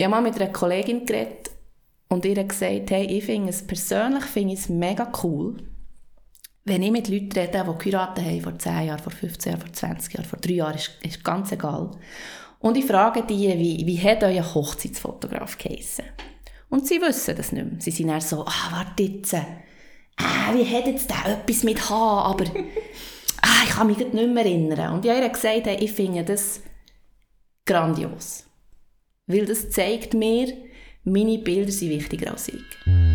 Ich habe mal mit einer Kollegin geredet und ihr gesagt, hey, ich finde es persönlich finde es mega cool, wenn ich mit Leuten rede, die geheiratet haben vor 10 Jahren, vor 15 Jahren, vor 20 Jahren, vor 3 Jahren, ist, ist ganz egal. Und ich frage die, wie, wie hat euer Hochzeitsfotograf geheissen? Und sie wissen das nicht mehr. Sie sind dann so, ah, warte jetzt, äh, wie hat jetzt der etwas mit H, aber ah, ich kann mich nicht mehr erinnern. Und ich habe ihr gesagt, hey, ich finde das grandios. Weil das zeigt mir, meine Bilder sind wichtiger als ich.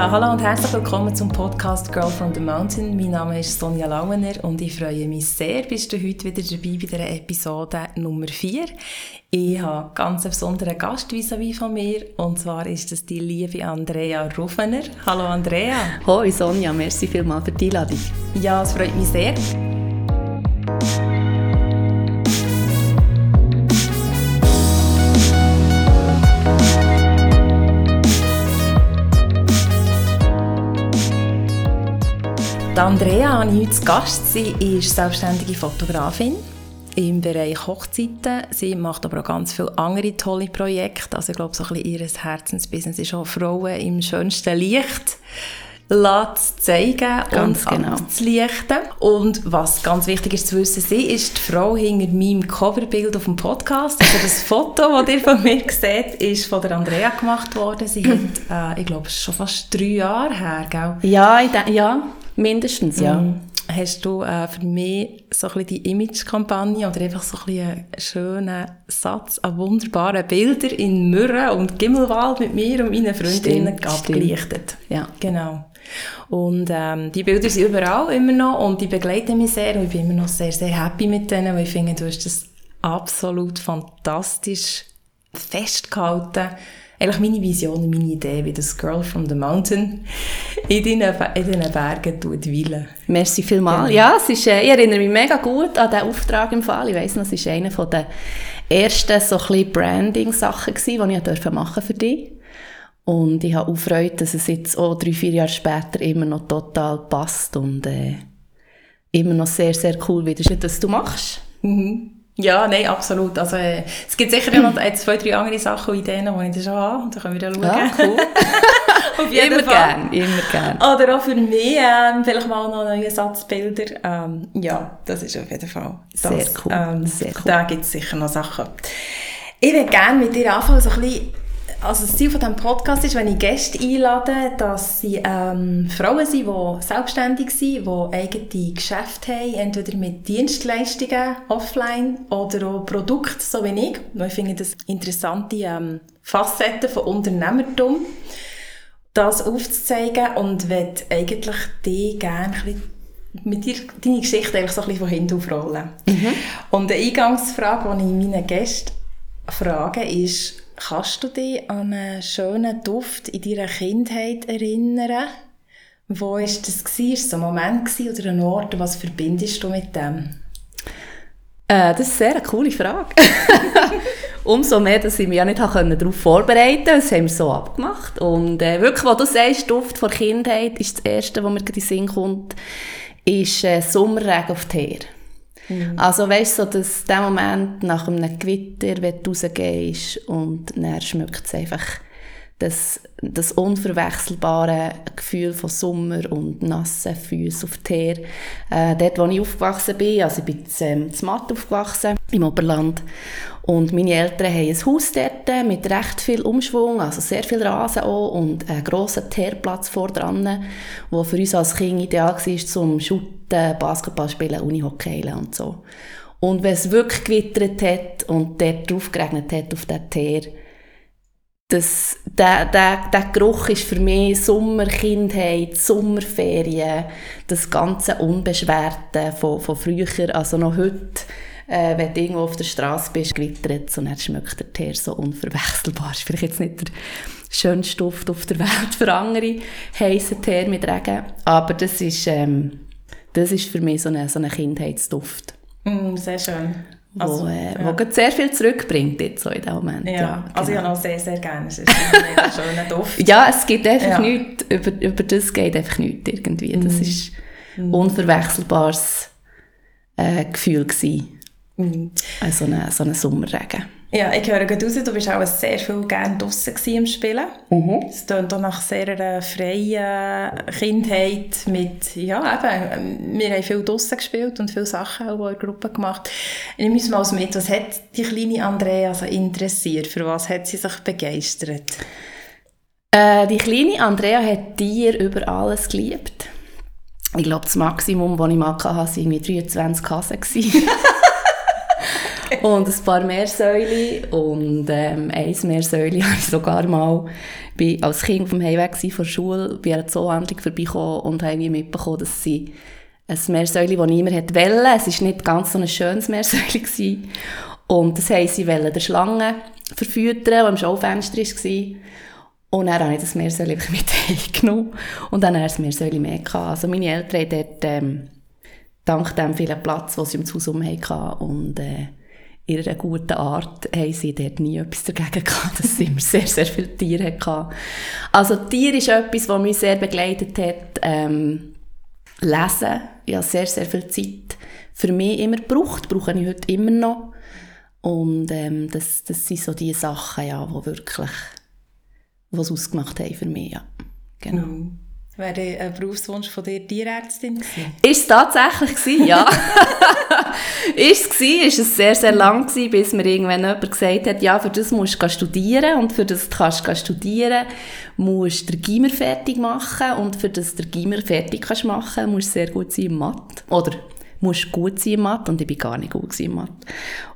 Ja, hallo und herzlich willkommen zum Podcast Girl from the Mountain. Mein Name ist Sonja Lauener und ich freue mich sehr, bist du heute wieder dabei bei dieser Episode Nummer 4. Ich habe einen ganz besonderen Gast vis à von mir und zwar ist das die liebe Andrea Ruffener. Hallo Andrea. Hallo Sonja, merci vielmals für die Einladung. Ja, es freut mich sehr. Andrea, die ich heute zu Gast sie ist selbstständige Fotografin im Bereich Hochzeiten. Sie macht aber auch ganz viele andere tolle Projekte. Also ich glaube, so ein bisschen ihr Herzensbusiness ist auch Frauen im schönsten Licht zu zeigen ganz und genau. abzulichten. Und was ganz wichtig ist zu wissen, sie ist die Frau hinter meinem Coverbild auf dem Podcast. Also das Foto, das ihr von mir seht, ist von der Andrea gemacht worden. Sie hat, äh, ich glaube, schon fast drei Jahre her, gell? Ja, ja. Mindestens, ja. Mm. Hast du äh, für mich so ein bisschen die Image-Kampagne oder einfach so ein bisschen einen schönen Satz an wunderbaren Bildern in Mürren und Gimmelwald mit mir und meinen Freundinnen stimmt, abgelichtet? Stimmt. Ja. Genau. Und ähm, die Bilder sind überall immer noch und die begleiten mich sehr und ich bin immer noch sehr, sehr happy mit denen, weil ich finde, du hast das absolut fantastisch festgehalten eigentlich meine Vision, meine Idee, wie das Girl from the Mountain in diesen, in Bergen tut weilen. Merci vielmals. Genau. Ja, es ist, äh, ich erinnere mich mega gut an diesen Auftrag im Fall. Ich weiss noch, es war einer der ersten so Branding-Sachen, die ich machen für dich. Und ich habe auch Freude, dass es jetzt auch drei, vier Jahre später immer noch total passt und äh, immer noch sehr, sehr cool wieder ist, dass du machst. Mhm. Ja, nein, absolut. Also, äh, es gibt sicher noch zwei, drei andere Sachen und Ideen, die ich dann schon habe. Und dann können wir dann schauen. Ja, cool. Auf jeden immer Fall. gern, immer gern. Oder auch für mich ähm, vielleicht mal noch neue Satzbilder. Ähm, ja, das ist auf jeden Fall das. Sehr cool. Ähm, Sehr cool. Da gibt es sicher noch Sachen. Ich würde gerne mit dir anfangen, so ein bisschen also das Ziel von diesem Podcast ist, wenn ich Gäste einlade, dass sie ähm, Frauen sind, die selbstständig sind, die eigene Geschäfte haben, entweder mit Dienstleistungen offline oder auch Produkte, so wie ich. Ich finde das interessante ähm, Facetten von Unternehmertum, das aufzuzeigen und möchte eigentlich die gerne mit dir deine Geschichte eigentlich so ein bisschen von hinten aufrollen. Mhm. Und eine Eingangsfrage, die ich meinen Gästen frage, ist, Kannst du dich an einen schönen Duft in deiner Kindheit erinnern? Wo war das? War es ein Moment oder ein Ort? Was verbindest du mit dem? Äh, das ist eine sehr coole Frage. Umso mehr, dass ich mich ja nicht darauf vorbereiten konnte. Das haben wir so abgemacht. Und äh, wirklich, was du sagst, Duft vor Kindheit, ist das Erste, was mir in den Sinn kommt, ist äh, Sommerregen auf die Heer. Mhm. Also weißt du, so, dass der Moment nach einem Gewitter, wenn du rausgehst und dann schmeckt es einfach das, das unverwechselbare Gefühl von Sommer und nassen Füßen auf Heer. Äh, dort, wo ich aufgewachsen bin, also ich bin in ähm, Matt aufgewachsen, im Oberland. Und meine Eltern haben ein Haus dort mit recht viel Umschwung, also sehr viel Rasen auch und einen grossen Teerplatz vor dran, der für uns als Kind ideal war zum Shooten, Basketball spielen, Unihockey und so. Und wenn es wirklich gewittert hat und dort drauf geregnet hat auf den Teer, das, der, der, der Geruch ist für mich Sommerkindheit, Sommerferien, das ganze Unbeschwerte von, von früher, also noch heute, äh, wenn du irgendwo auf der Straße bist, gewittert und dann schmeckt der Teer so unverwechselbar. ist vielleicht jetzt nicht der schönste Duft auf der Welt für andere, heissen Teer mit Regen, aber das ist, ähm, das ist für mich so ein so eine Kindheitsduft. Mm, sehr schön. wo, also, äh, ja. wo sehr viel zurückbringt jetzt so in dem Moment. Ja, ja also genau. ich habe auch sehr, sehr gerne. Es ist ein schöner Duft. Ja, es gibt einfach ja. nichts, über, über das geht einfach nichts irgendwie. Das mm. ist ein unverwechselbares äh, Gefühl gewesen. Mm. Äh, so, eine, so ein Sommerregen. Ja, ich höre gerade raus, du bist auch sehr viel gerne draußen im Spielen. Mhm. Es klingt auch nach sehr einer freien Kindheit mit, ja eben, wir haben viel draußen gespielt und viele Sachen auch in der Gruppe gemacht. Ich muss mal mit, was hat die kleine Andrea so interessiert? Für was hat sie sich begeistert? Äh, die kleine Andrea hat Tiere über alles geliebt. Ich glaube, das Maximum, das ich mal hatte, waren irgendwie 23 Hasen. und ein paar Meersäule und ähm, ein Meersäule habe ich sogar mal bin als Kind vom Heimweg von der Schule bei einer Zoohandlung vorbeigekommen und habe mitbekommen, dass sie ein Meersäule, das niemand wollte. Es war nicht ganz so ein schönes Meersäule. Und das haben sie der Schlange verfüttern, die am Schaufenster war. Und dann habe ich das Meersäule mit heimgenommen und dann habe ich das Meersäule mehr gehabt. Also meine Eltern hatten dort, ähm, dank dem vielen Platz, den sie im Haus hatten und äh, ihrer guten Art haben sie dort nie etwas dagegen gehabt, dass sie immer sehr, sehr viele Tiere hatten. Also Tier ist etwas, was mich sehr begleitet hat. Ähm, lesen, ich habe sehr, sehr viel Zeit für mich immer gebraucht, brauche ich heute immer noch. Und ähm, das, das sind so die Sachen, ja, die wirklich was ausgemacht haben für mich. Ja. Genau. Mhm. Wäre ein Berufswunsch von dir Tierärztin gewesen? Ist es tatsächlich gewesen, ja. ist es gewesen, ist es sehr, sehr lang gewesen, bis mir irgendwann jemand gesagt hat, ja, für das musst du studieren und für das kannst du studieren, musst du den Gimmer fertig machen und für das du den Gimmer fertig kannst machen, musst du sehr gut sein im Mathe. Oder musst gut sein im Mathe und ich bin gar nicht gut im Mathe.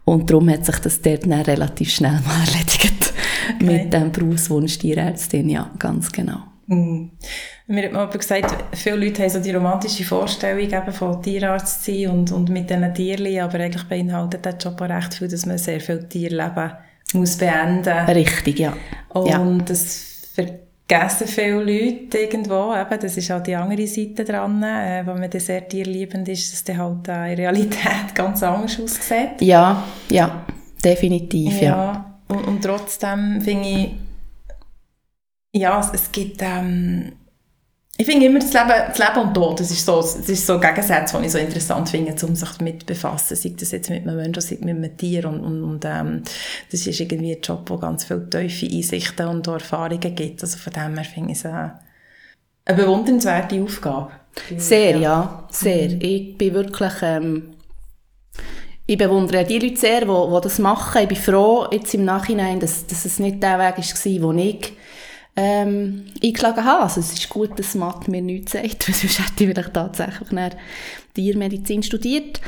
Und darum hat sich das dort dann relativ schnell mal erledigt. Okay. Mit dem Berufswunsch Tierärztin, ja, ganz genau. Mm. Mir hat mal gesagt, viele Leute haben so die romantische Vorstellung eben von Tierarzt zu sein und, und mit diesen Tieren, aber eigentlich beinhaltet der Job auch recht viel, dass man sehr viel Tierleben muss beenden muss. Richtig, ja. Und ja. das vergessen viele Leute irgendwo, eben, das ist auch die andere Seite dran, äh, wenn man dann sehr tierliebend ist, dass dann halt äh, in Realität ganz anders aussieht. Ja, ja, definitiv, ja. ja. Und, und trotzdem finde ich, ja, es, es gibt, ähm, ich finde immer das Leben, das Leben und Tod, das ist so, das ist so ein Gegensatz, den ich so interessant finde, um sich damit zu befassen, sei das jetzt mit einem Menschen, sei mit einem Tier und, und, und ähm, das ist irgendwie ein Job, der ganz viele tiefe Einsichten und Erfahrungen gibt, also von dem her finde ich es eine, eine bewundernswerte Aufgabe. Sehr, ja, sehr. Mhm. Ich bin wirklich, ähm, ich bewundere die Leute sehr, die, die das machen. Ich bin froh jetzt im Nachhinein, dass, dass es nicht der Weg war, wo ich ähm, eingeschlagen habe. Also es ist gut, dass Mathe mir nichts sagt, weil sonst hätte ich vielleicht tatsächlich Tiermedizin studiert.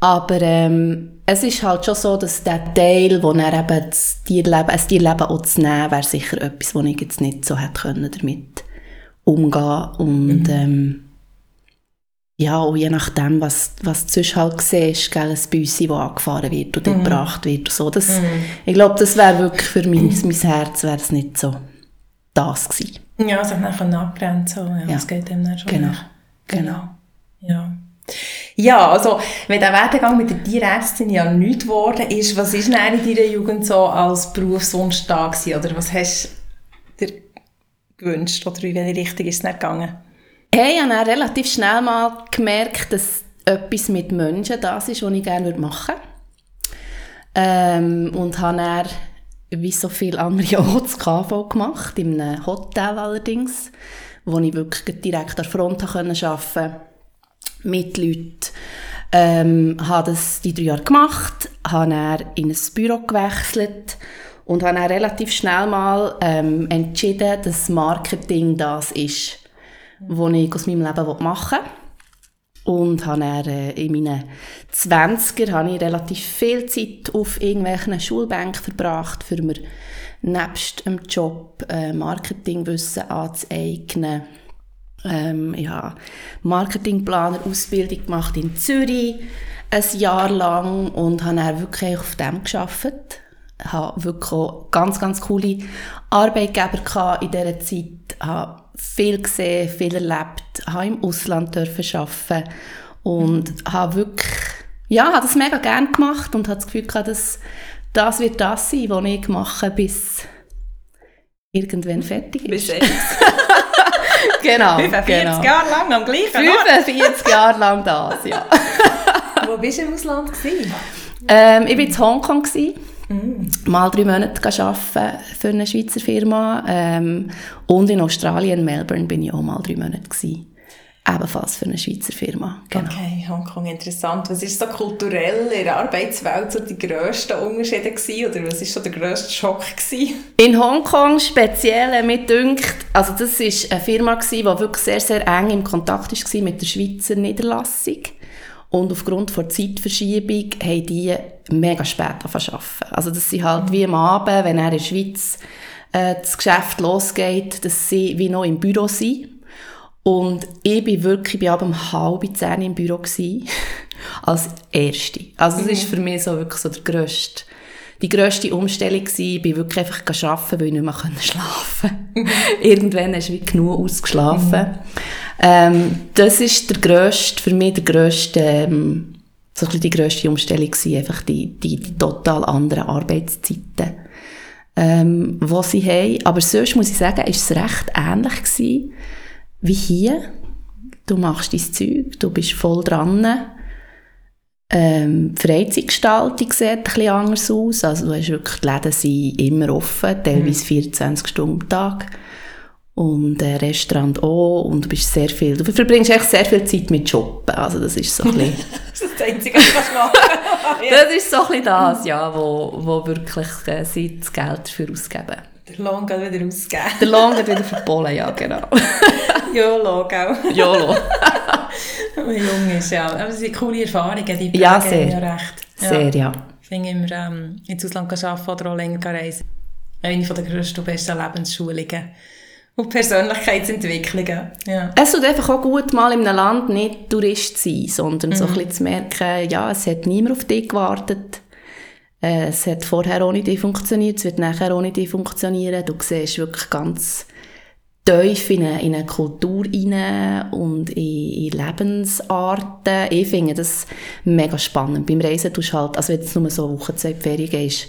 Aber ähm, es ist halt schon so, dass der Teil, wo er eben das Tierleben, das Tierleben auch zu nehmen, wäre sicher etwas, wo ich jetzt nicht so hätte können damit umgehen und mhm. ähm, ja, auch je nachdem, was, was du sonst halt siehst, gell, ein Büssi, das angefahren wird oder mhm. gebracht wird. So, das, mhm. Ich glaube, das wäre wirklich für mein, mein Herz wäre es nicht so das gewesen. Ja, sich dann abgrenzen ja, ja. Das geht dem dann schon Genau. genau. genau. Ja. Ja, also, wenn der Werdegang mit der Tierärztin ja nichts geworden ist, was ist denn in deiner Jugend so als Berufswunsch da gewesen? Oder was hast du dir gewünscht? Oder in welche Richtung ist es nicht gegangen? Hey, ich habe relativ schnell mal gemerkt, dass etwas mit Menschen das ist, was ich gerne machen würde. Ähm, und habe dann wie so viele andere auch das KV gemacht, in einem Hotel allerdings, wo ich wirklich direkt an der Front arbeiten konnte, mit Leuten. Ähm, habe das die drei Jahre gemacht, habe dann in ein Büro gewechselt und habe dann relativ schnell mal ähm, entschieden, dass Marketing das ist, was ich aus meinem Leben machen will. Und habe dann, äh, in meinen 20er habe ich relativ viel Zeit auf irgendwelchen Schulbänken verbracht, für mir nebst dem Job äh, Marketingwissen anzueignen. Ähm, ja, Marketingplaner Ausbildung gemacht in Zürich ein Jahr lang und habe dann wirklich auf dem gearbeitet. Ich hatte wirklich ganz, ganz coole Arbeitgeber in dieser Zeit. Ich viel gesehen, viel erlebt, habe im Ausland dürfen arbeiten und habe wirklich ja, habe das mega gerne gemacht und habe das Gefühl gehabt, dass das wird das sein, was ich mache, bis irgendwann fertig ist. Bis genau. 45 genau. Jahre lang am gleichen Ort. 45 Jahre lang das, ja. Wo bist du im Ausland? Gewesen? Ähm, ich war in Hongkong. Gewesen. Mal drei Monate arbeiten für eine Schweizer Firma. Ähm, und in Australien, Melbourne, bin ich auch mal drei Monate. Gewesen. Ebenfalls für eine Schweizer Firma. Genau. Okay, Hongkong, interessant. Was ist so kulturell in der Arbeitswelt so die grössten Unterschiede gewesen, oder was ist so der grösste Schock gewesen? In Hongkong speziell, äh, mir dünkt, also das war eine Firma, gewesen, die wirklich sehr, sehr eng im Kontakt war mit der Schweizer Niederlassung. Und aufgrund der Zeitverschiebung haben die mega spät angefangen Also das sind halt wie am Abend, wenn er in der Schweiz äh, das Geschäft losgeht, dass sie wie noch im Büro sind. Und ich bin wirklich bei ab um halb zehn im Büro gewesen, als Erste. Also das ist für mich so wirklich so der grösste, die grösste Umstellung gewesen. Ich bin wirklich einfach arbeiten, weil ich nicht mehr schlafen konnte. Irgendwann hast du wie genug ausgeschlafen. Ähm, das ist der grösste, für mich der grösste, ähm, so ein die grösste Umstellung gewesen, einfach die, die, die total anderen Arbeitszeiten, ähm, die sie haben. Aber sonst muss ich sagen, ist es recht ähnlich gewesen wie hier. Du machst dein Zeug, du bist voll dran. Ähm, die Freizeitgestaltung sieht ein bisschen anders aus. Also du hast wirklich, die Läden sind immer offen, teilweise 24 Stunden am Tag. Und äh, Restaurant auch. Und du bist sehr viel, du verbringst echt sehr viel Zeit mit Shoppen. Also das ist so ein bisschen... das ist das Einzige, was du machen Das ist so ein bisschen das, ja, wo, wo wirklich äh, sie das Geld dafür ausgeben. Der Lohn geht wieder ausgeben. Der Lohn geht wieder verpolen, ja, genau. YOLO, gell? YOLO. Wenn man jung ist, ja. Aber es sind coole Erfahrungen, die prägen Ja, sehr. ja recht. Sehr, ja. Ich finde immer, ähm, ins Ausland arbeiten oder auch länger reisen. Eine der grössten und besten Lebensschulungen. Und Persönlichkeitsentwicklungen. Ja. Es tut einfach auch gut, mal in einem Land nicht Tourist zu sein, sondern so ein bisschen zu merken, ja, es hat niemand auf dich gewartet. Äh, es hat vorher ohne dich funktioniert, es wird nachher ohne dich funktionieren. Du siehst wirklich ganz tief in eine, in eine Kultur rein und in, in Lebensarten. Ich finde das mega spannend. Beim Reisen tust du halt, also wenn du nur so eine Woche, zwei Ferien gehst,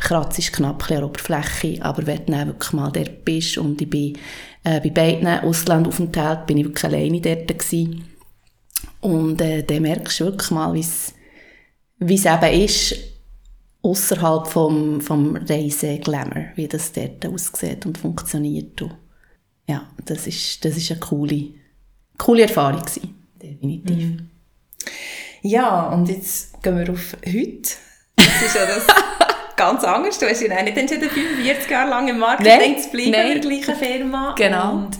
kratzt ist knapp ein an der Oberfläche, aber wenn du dann wirklich mal dort bist und ich bin äh, bei beiden Auslandaufenthalten bin ich wirklich alleine dort gewesen. Und äh, dann merkst du wirklich mal, wie es eben ist, außerhalb vom, vom Reise-Glamour, wie das dort aussieht und funktioniert. Und ja, das ist, das ist eine coole, coole Erfahrung gewesen, definitiv. Mhm. Ja, und jetzt gehen wir auf heute. Das ist ja das ganz anders. Du hast ja nicht entschieden, 45 Jahre lang im Marketing zu bleiben nein. in der gleichen Firma. Genau. Und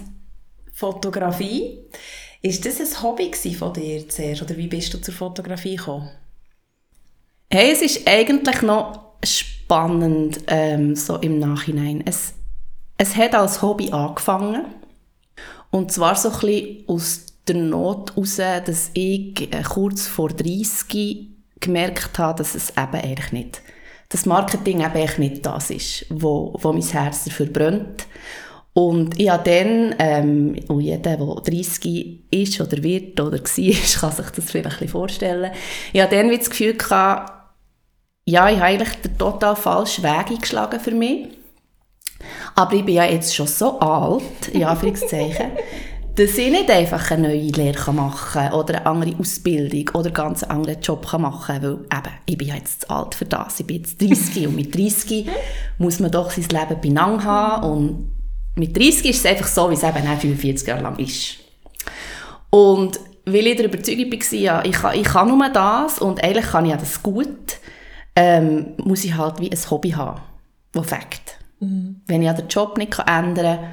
Fotografie. Ist das ein Hobby von dir zuerst? Oder wie bist du zur Fotografie gekommen? Hey, es ist eigentlich noch spannend, ähm, so im Nachhinein. Es, es hat als Hobby angefangen. Und zwar so ein bisschen aus der Not heraus, dass ich äh, kurz vor 30 gemerkt habe, dass es eben eigentlich nicht, das Marketing eben eigentlich nicht das ist, wo, wo mein Herz dafür brennt. Und ich habe dann, ähm, und jeder, der 30 ist oder wird oder war, kann sich das vielleicht ein bisschen vorstellen, ich habe dann das Gefühl gehabt, ja, ich habe eigentlich den total falschen Weg eingeschlagen für mich. Aber ich bin ja jetzt schon so alt, in Anführungszeichen, dass ich nicht einfach eine neue Lehre machen kann oder eine andere Ausbildung oder einen ganz anderen Job machen kann, weil eben, ich bin ja jetzt zu alt für das. Ich bin jetzt 30 und mit 30 muss man doch sein Leben benang haben und mit 30 ist es einfach so, wie es eben auch 45 Jahre lang ist. Und weil ich der Überzeugung war, ja, ich kann, ich kann nur das und eigentlich kann ich ja das gut, ähm, muss ich halt wie ein Hobby haben, das fängt. Wenn ich den Job nicht ändern kann,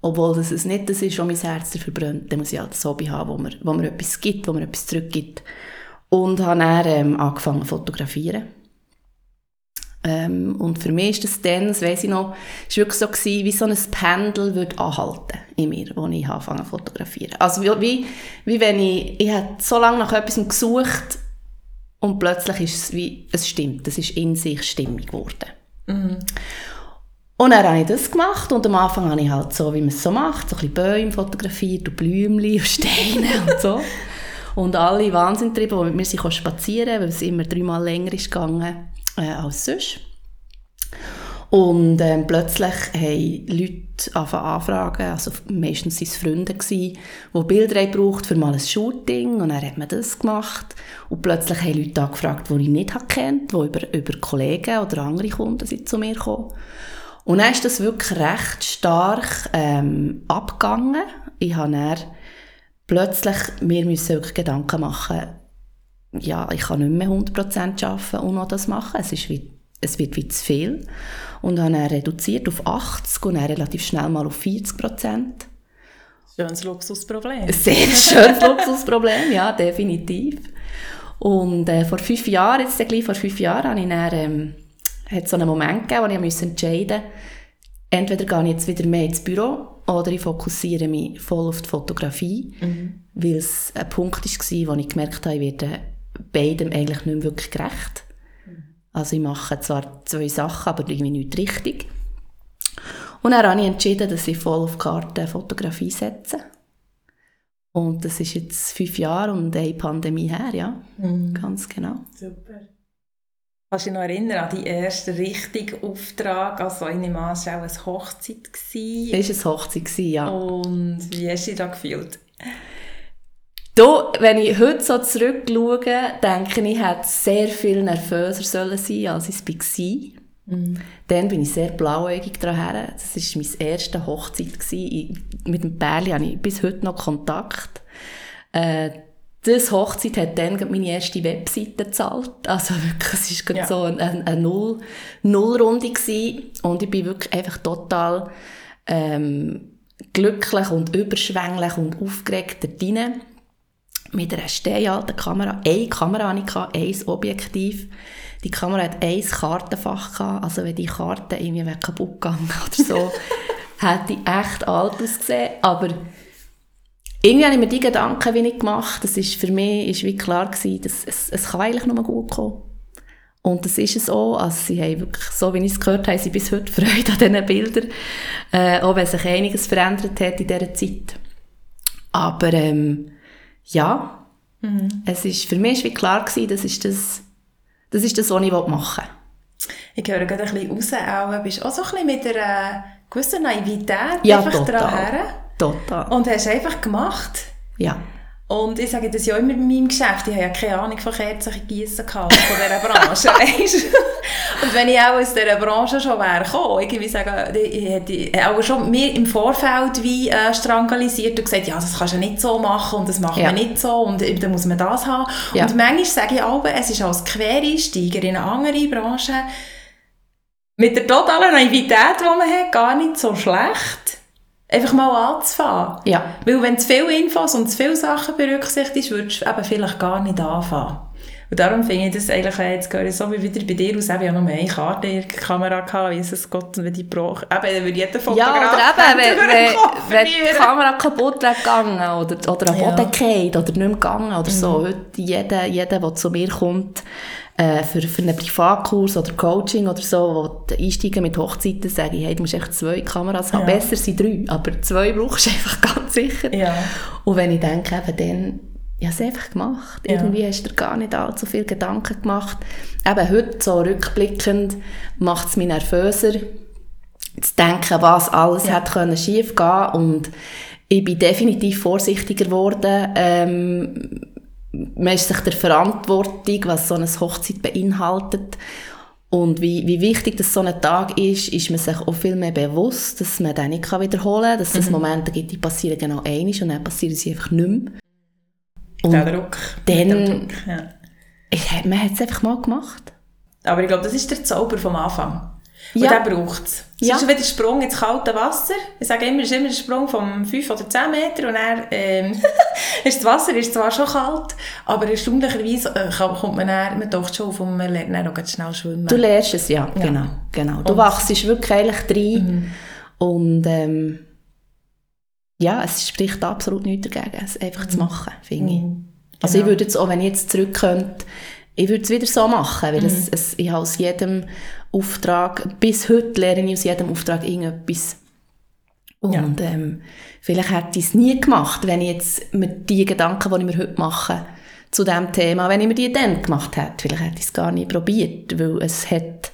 obwohl das es nicht das ist, was mein Herz dafür brennt, dann muss ich halt ein Hobby haben, wo mir, wo mir etwas gibt, wo mir etwas zurückgibt. Und habe dann ähm, angefangen zu fotografieren. Ähm, und für mich ist das dann, das weiss ich noch, ist wirklich so gewesen, wie so ein Pendel würde anhalten in mir, wo ich angefangen zu fotografieren. Also wie, wie, wie wenn ich, ich habe so lange nach etwas gesucht und plötzlich ist es wie, es stimmt, es ist in sich stimmig geworden. Und dann habe ich das gemacht und am Anfang habe ich halt so, wie man es so macht, so ein bisschen Bäume fotografiert und Blümchen und Steine und so. Und alle Wahnsinn getrieben, die mit mir sind spazieren, weil es immer dreimal länger ist gegangen äh, als sonst. Und ähm, plötzlich haben Leute angefangen anfragen, also meistens waren es Freunde, gewesen, die Bilder braucht für mal ein Shooting und dann hat man das gemacht. Und plötzlich haben Leute angefragt, die ich nicht kennt, die über, über Kollegen oder andere Kunden sind zu mir gekommen. Und dann ist das wirklich recht stark ähm, abgegangen. Ich habe dann plötzlich mir wirklich Gedanken machen, ja, ich kann nicht mehr 100% arbeiten und noch das machen. Es, ist wie, es wird wie zu viel. Und habe dann reduziert auf 80 und dann relativ schnell mal auf 40%. Schönes Luxusproblem. Ein sehr schönes Luxusproblem, ja, definitiv. Und äh, vor fünf Jahren, jetzt gleich vor fünf Jahren, habe ich dann, ähm, hat so einen Moment gegeben, wo ich musste entscheiden entweder gehe ich jetzt wieder mehr ins Büro oder ich fokussiere mich voll auf die Fotografie, mhm. weil es ein Punkt war, wo ich gemerkt habe, ich werde beidem eigentlich nicht mehr wirklich gerecht. Also ich mache zwar zwei Sachen, aber irgendwie nicht richtig. Und dann habe ich entschieden, dass ich voll auf die Karte Fotografie setze. Und das ist jetzt fünf Jahre und eine Pandemie her, ja. Mhm. Ganz genau. Super. Kannst du dich noch erinnern an deinen ersten richtigen Auftrag? Also ich nehme an, es war auch eine Hochzeit. Es war eine Hochzeit, ja. Und wie hast du dich da gefühlt? Da, wenn ich heute so zurückschaue, denke ich, ich hätte sehr viel nervöser sollen sein als ich es war. Mhm. Dann bin ich sehr blauäugig daran. Das war meine erste Hochzeit. Ich, mit dem Pärli habe ich bis heute noch Kontakt. Äh, das Hochzeit hat dann meine erste Webseite gezahlt. Also wirklich, es war ja. so eine, eine Null, Nullrunde gewesen. Und ich bin wirklich einfach total ähm, glücklich und überschwänglich und aufgeregt da drin. Mit einer steinalten Kamera. Eine Kamera hatte ich, ein Objektiv. Die Kamera hat ein Kartenfach gehabt. Also wenn die Karte irgendwie kaputt gegangen oder so, hätte ich echt alt ausgesehen. Aber irgendwie habe ich mir die Gedanken wenig gemacht. Das ist für mich ist wie klar gewesen, dass es, es kann eigentlich nur gut kommen. Und das ist es auch. Also sie haben wirklich, so wie ich es gehört habe, sie bis heute Freude an diesen Bildern. Äh, auch wenn sich einiges verändert hat in dieser Zeit. Aber ähm, ja, mhm. es ist, für mich wie klar gewesen, das ist das, das ist das, was ich machen will. Ich höre gerade ein bisschen raus, auch, bist auch so ein bisschen mit einer gewissen Naivität ja, einfach total. Total. Und hast einfach gemacht. Ja. Und ich sage das ja immer bei meinem Geschäft, ich habe ja keine Ahnung von Kerzen gießen von dieser Branche, Und wenn ich auch aus dieser Branche schon wäre gekommen, irgendwie sagen, ich hätte auch schon mir im Vorfeld wie äh, strangalisiert und gesagt, ja, das kannst du nicht so machen und das macht ja. man nicht so und dann muss man das haben. Ja. Und manchmal sage ich auch, es ist als Quereinsteiger in eine andere Branche mit der totalen Naivität, die man hat, gar nicht so schlecht einfach mal anzufangen. Ja. Weil wenn zu viele Infos und zu viele Sachen berücksichtigst, würdest du eben vielleicht gar nicht anfangen. Und darum finde ich das eigentlich, jetzt höre ich so wie wieder bei dir aus, ich habe noch mehr Karte in der Kamera gehabt, es Gott, wenn die braucht. Eben, dann würde jeder Fotograf... Ja, oder eben, wenn, wenn, wenn die Kamera kaputt wäre gegangen oder, oder am Boden ja. oder nicht mehr gegangen oder mhm. so. Heute, jeder, jeder, der zu mir kommt, äh, für, für einen Privatkurs oder Coaching oder so, wo die Einsteigen mit Hochzeiten sagen, hey, du musst echt zwei Kameras haben. Ja. Besser sind drei, aber zwei brauchst du einfach ganz sicher. Ja. Und wenn ich denke, eben dann, ich habe es einfach gemacht. Ja. Irgendwie hast du dir gar nicht allzu viel Gedanken gemacht. Eben heute, so rückblickend, macht es mich nervöser, zu denken, was alles ja. hätte schief gehen und ich bin definitiv vorsichtiger geworden, ähm, man ist sich der Verantwortung, was so eine Hochzeit beinhaltet und wie, wie wichtig das so ein Tag ist, ist man sich auch viel mehr bewusst, dass man den nicht wiederholen kann, dass es mhm. Momente gibt, die passieren genau einmal und dann passieren sie einfach nicht mehr. Und der Druck. Dann, Druck, ja. ich, man hat es einfach mal gemacht. Aber ich glaube, das ist der Zauber vom Anfang. Und ja. den braucht es. Es ja. ist wieder ein Sprung ins kalte Wasser. Ich sage immer, es ist immer ein Sprung von 5 oder 10 Meter und dann ähm, ist das Wasser ist zwar schon kalt, aber erstaunlicherweise äh, kommt man dann, man taucht schon auf und man lernt dann auch schnell schwimmen. Du lernst es, ja, ja. genau. genau. Du und, wachst wirklich eigentlich rein mhm. und ähm, ja, es spricht absolut nichts dagegen, es einfach mhm. zu machen, finde ich. Mhm. Also ich genau. würde jetzt auch, wenn ich jetzt zurück könnte, ich würde es wieder so machen, weil mhm. es, es, ich habe aus jedem Auftrag, bis heute lerne ich aus jedem Auftrag irgendetwas. Und ja. ähm, vielleicht hätte ich es nie gemacht, wenn ich jetzt mit die Gedanken, die ich mir heute mache, zu diesem Thema, wenn ich mir die dann gemacht hätte. Vielleicht hätte ich es gar nicht probiert, weil es hat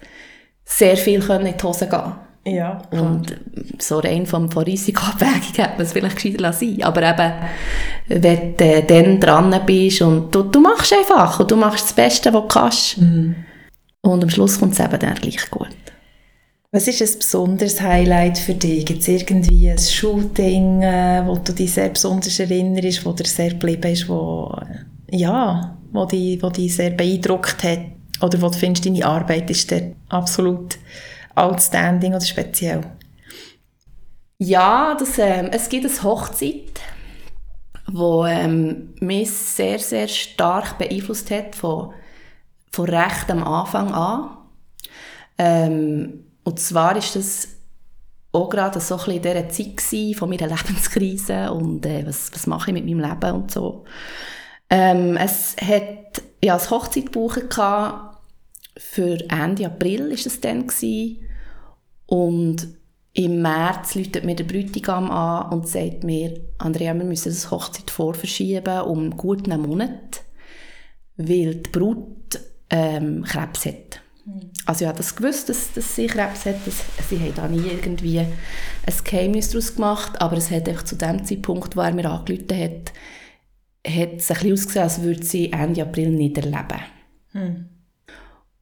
sehr viel in die Hose gehen ja, Und so rein vom, von Risikoabwägung hätte man es vielleicht gescheiter sein Aber eben, wenn du dann dran bist und du, du machst einfach und du machst das Beste, was du kannst. Mhm. Und am Schluss kommt es eben dann gleich gut. Was ist ein besonderes Highlight für dich? Gibt es irgendwie ein Shooting, äh, wo du dich sehr besonders erinnerst, wo dir sehr geblieben ist, wo, ja, wo dich, wo dich sehr beeindruckt hat? Oder wo du findest, deine Arbeit ist der absolut outstanding oder speziell? Ja, das, ähm, es gibt eine Hochzeit, die ähm, mich sehr, sehr stark beeinflusst hat, von, von recht am Anfang an. Ähm, und zwar ist das auch gerade so ein in dieser Zeit von meiner Lebenskrise und äh, was, was mache ich mit meinem Leben und so. Ähm, es hat ja, ein Hochzeit gebucht für Ende April ist es dann gewesen. Und im März läutet mir der Bräutigam an und sagt mir, Andrea, wir müssen das Hochzeit vorverschieben um gut einen Monat, weil die Brut ähm, Krebs hat. Mhm. Also ich habe das gewusst, dass, dass sie Krebs hat. Das, sie haben da nie irgendwie ein Geheimnis daraus gemacht, aber es hat einfach zu dem Zeitpunkt, wo er mir angerufen hat, hat es ein bisschen ausgesehen, als würde sie Ende April nicht erleben. Mhm.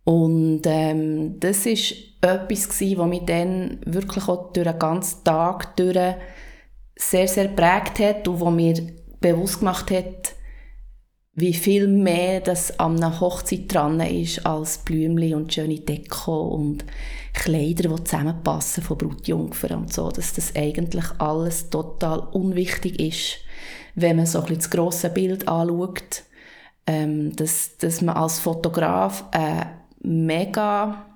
Und ähm, das ist etwas gewesen, was mich dann wirklich auch durch den ganzen Tag durch sehr, sehr prägt hat und was mir bewusst gemacht hat, wie viel mehr das an einer Hochzeit dran ist als Blümchen und schöne Deko und Kleider, die zusammenpassen von Brutjungfern und so, dass das eigentlich alles total unwichtig ist, wenn man so ein bisschen das grosse Bild anschaut, ähm, dass, dass man als Fotograf äh, mega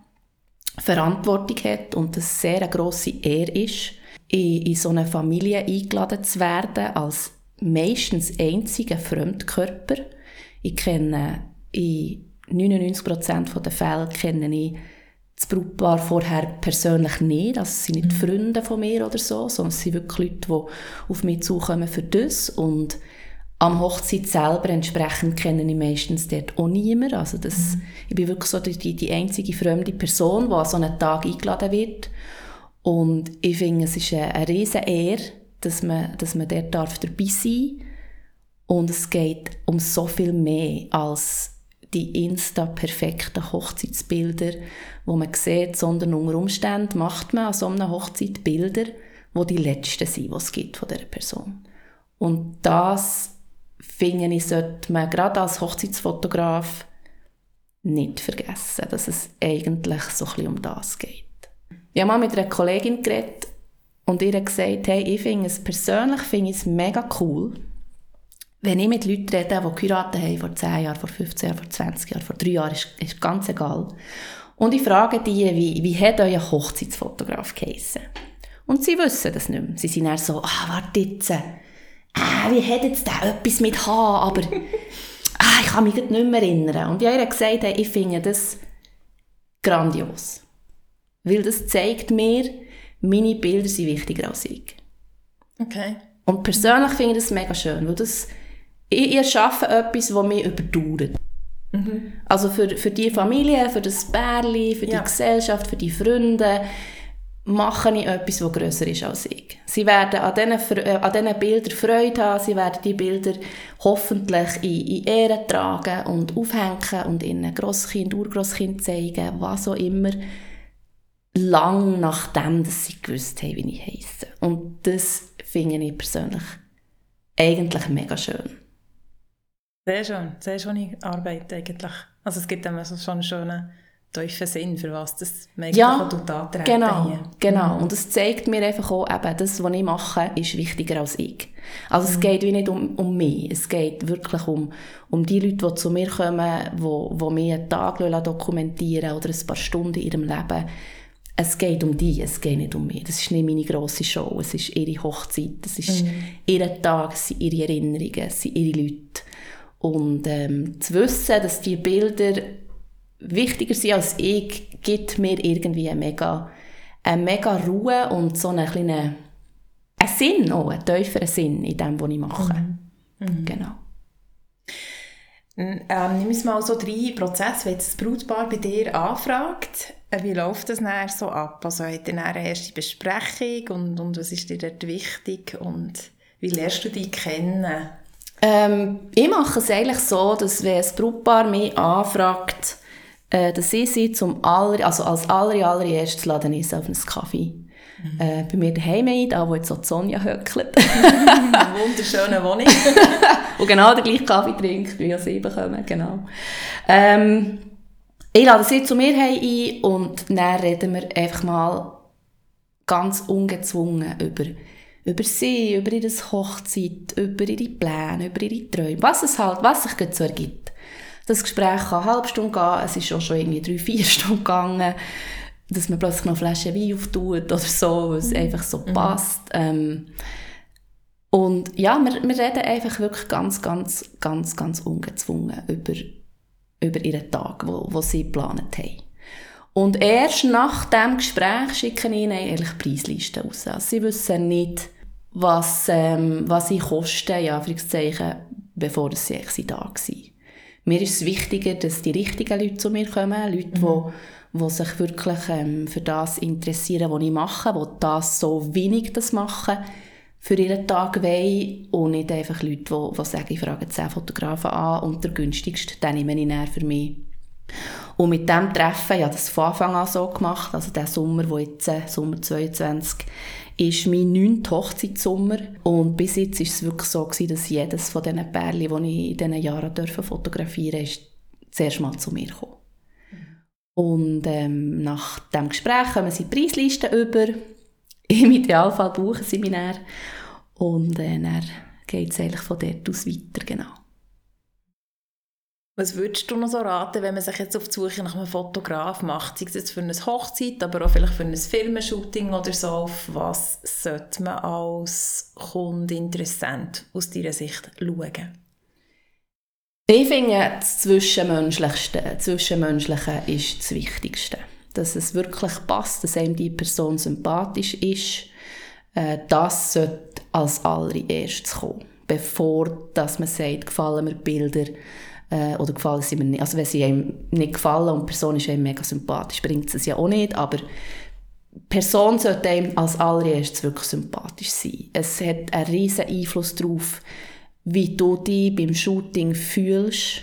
Verantwortung hat und es sehr eine grosse Ehre ist, in, in so eine Familie eingeladen zu werden als meistens einziger Fremdkörper. Ich kenne in 99% der Fälle kenne ich das Brautpaar vorher persönlich nicht. Also es sind nicht mhm. Freunde von mir oder so, sondern es sind wirklich Leute, die auf mich zukommen für das und am Hochzeit selber entsprechend kenne ich meistens dort auch niemand. Also das, mhm. Ich bin wirklich so die, die einzige fremde Person, die an so einen Tag eingeladen wird. Und ich finde, es ist eine, eine riesige Ehre, dass man, dass man dort darf dabei sein darf. Und es geht um so viel mehr als die insta-perfekten Hochzeitsbilder, wo man sieht, sondern unter Umständen macht man an so einer Hochzeit Bilder, die die letzten sind, die es gibt von dieser Person. Und das finde ich, sollte man gerade als Hochzeitsfotograf nicht vergessen, dass es eigentlich so ein um das geht. Ich habe mal mit einer Kollegin geredet und ihr gesagt, hey, ich finde es persönlich finde ich es mega cool, wenn ich mit Leuten rede, die geheiratet haben vor 10 Jahren, vor 15 Jahren, vor 20 Jahren, vor 3 Jahren, ist, ist ganz egal. Und ich frage die, wie, wie hat euer Hochzeitsfotograf geheissen? Und sie wissen das nicht mehr. Sie sind dann so, ah, warte jetzt, ah, wie hat jetzt der etwas mit H, aber ah, ich kann mich nicht mehr erinnern. Und ich habe ihr gesagt, hey, ich finde das grandios. Weil das zeigt mir, meine Bilder sind wichtiger als ich. Okay. Und persönlich finde ich das mega schön, weil das, ich, ich schaffe etwas, das mich überdauert. Mhm. Also für, für die Familie, für das Bärli, für die ja. Gesellschaft, für die Freunde, mache ich etwas, das grösser ist als ich. Sie werden an diesen, äh, an diesen Bildern Freude haben, sie werden die Bilder hoffentlich in, in Ehre tragen und aufhängen und ihnen Grosskind, Urgrosskind zeigen, was auch immer, lang nachdem dass sie gewusst haben, wie ich heisse. Und das finde ich persönlich eigentlich mega schön. Sehr schön, sehr schöne Arbeit eigentlich. Also es gibt immer so schon einen schönen tiefen Sinn, für was das man ja, antreten genau, hier. genau. Mhm. Und es zeigt mir einfach auch, eben, das, was ich mache, ist wichtiger als ich. Also mhm. es geht wie nicht um, um mich, es geht wirklich um, um die Leute, die zu mir kommen, die, die mir einen Tag dokumentieren oder ein paar Stunden in ihrem Leben. Es geht um die, es geht nicht um mich. Das ist nicht meine grosse Show, es ist ihre Hochzeit, es ist mhm. ihr Tag, es sind ihre Erinnerungen, es sind ihre Leute. Und ähm, zu wissen, dass die Bilder wichtiger sind als ich, gibt mir irgendwie eine mega, eine mega Ruhe und so eine kleine, einen Sinn, auch einen tieferen Sinn in dem, was ich mache. Mhm. Mhm. Genau. Ähm, nimm uns mal so drei Prozesse, wenn jetzt das Brautpaar bei dir anfragt, äh, wie läuft das nachher so ab? Also hat ihr eine erste Besprechung und, und was ist dir dort wichtig und wie lernst du die kennen? Ähm, ich mache es eigentlich so, dass wenn ein Brautpaar mich anfragt, äh, dass ich sie zum aller, also als aller, allererstes laden ich auf einen Kaffee. Mhm. Äh, bei mir daheim ein, da wo jetzt so Sonja höckelt. Wunderschöne Wohnung. und genau den gleichen Kaffee trinkt, wie sie bekommen, genau. Ähm, ich lade sie zu mir ein und dann reden wir einfach mal ganz ungezwungen über, über sie, über ihre Hochzeit, über ihre Pläne, über ihre Träume, was es halt, was sich so ergibt. Das Gespräch kann eine halbe Stunde gehen, es ist auch schon irgendwie drei, vier Stunden gegangen, dass man plötzlich noch eine Flasche Wein auftut oder so, weil es mhm. einfach so mhm. passt. Ähm, und ja, wir, wir reden einfach wirklich ganz, ganz, ganz, ganz ungezwungen über über ihren Tag, wo, wo sie geplant haben. Und erst nach dem Gespräch schicken ihnen eigentlich Preislisten raus. Also sie wissen nicht, was, ähm, was sie kosten, ja, bevor sie eigentlich da waren. Mir ist es wichtiger, dass die richtigen Leute zu mir kommen, Leute, mhm. die, die sich wirklich ähm, für das interessieren, was ich mache, die das so wenig das machen, für ihren Tag wollen und nicht einfach Leute, die, die sagen, ich frage 10 Fotografen an und der günstigste, den nehme ich näher für mich. Und mit diesem Treffen, ja, das von Anfang an so gemacht, also der Sommer, wo jetzt, äh, Sommer 22, ist mein neunter Hochzeitssommer und bis jetzt ist es wirklich so gewesen, dass jedes von diesen Pärchen, die ich in diesen Jahren dürfen fotografieren durfte, zuerst mal zu mir kam. Und ähm, nach dem Gespräch kommen sie Preislisten über im Idealfall buchen sie mich dann. Und äh, dann geht es eigentlich von dort aus weiter, genau. Was würdest du noch so raten, wenn man sich jetzt auf die Suche nach einem Fotograf macht? Sei es jetzt für eine Hochzeit, aber auch vielleicht für ein Filmshooting oder so. Auf was sollte man als Kunde interessant aus deiner Sicht schauen? Ich finde, das Zwischenmenschlichste, Zwischenmenschliche ist das Wichtigste dass es wirklich passt, dass einem die Person sympathisch ist, äh, das sollte als allererstes kommen, bevor dass man sagt, gefallen mir Bilder äh, oder gefallen sie mir nicht. Also wenn sie einem nicht gefallen und die Person ist einem mega sympathisch, bringt es ja auch nicht, aber die Person sollte einem als allererstes wirklich sympathisch sein. Es hat einen riesen Einfluss darauf, wie du dich beim Shooting fühlst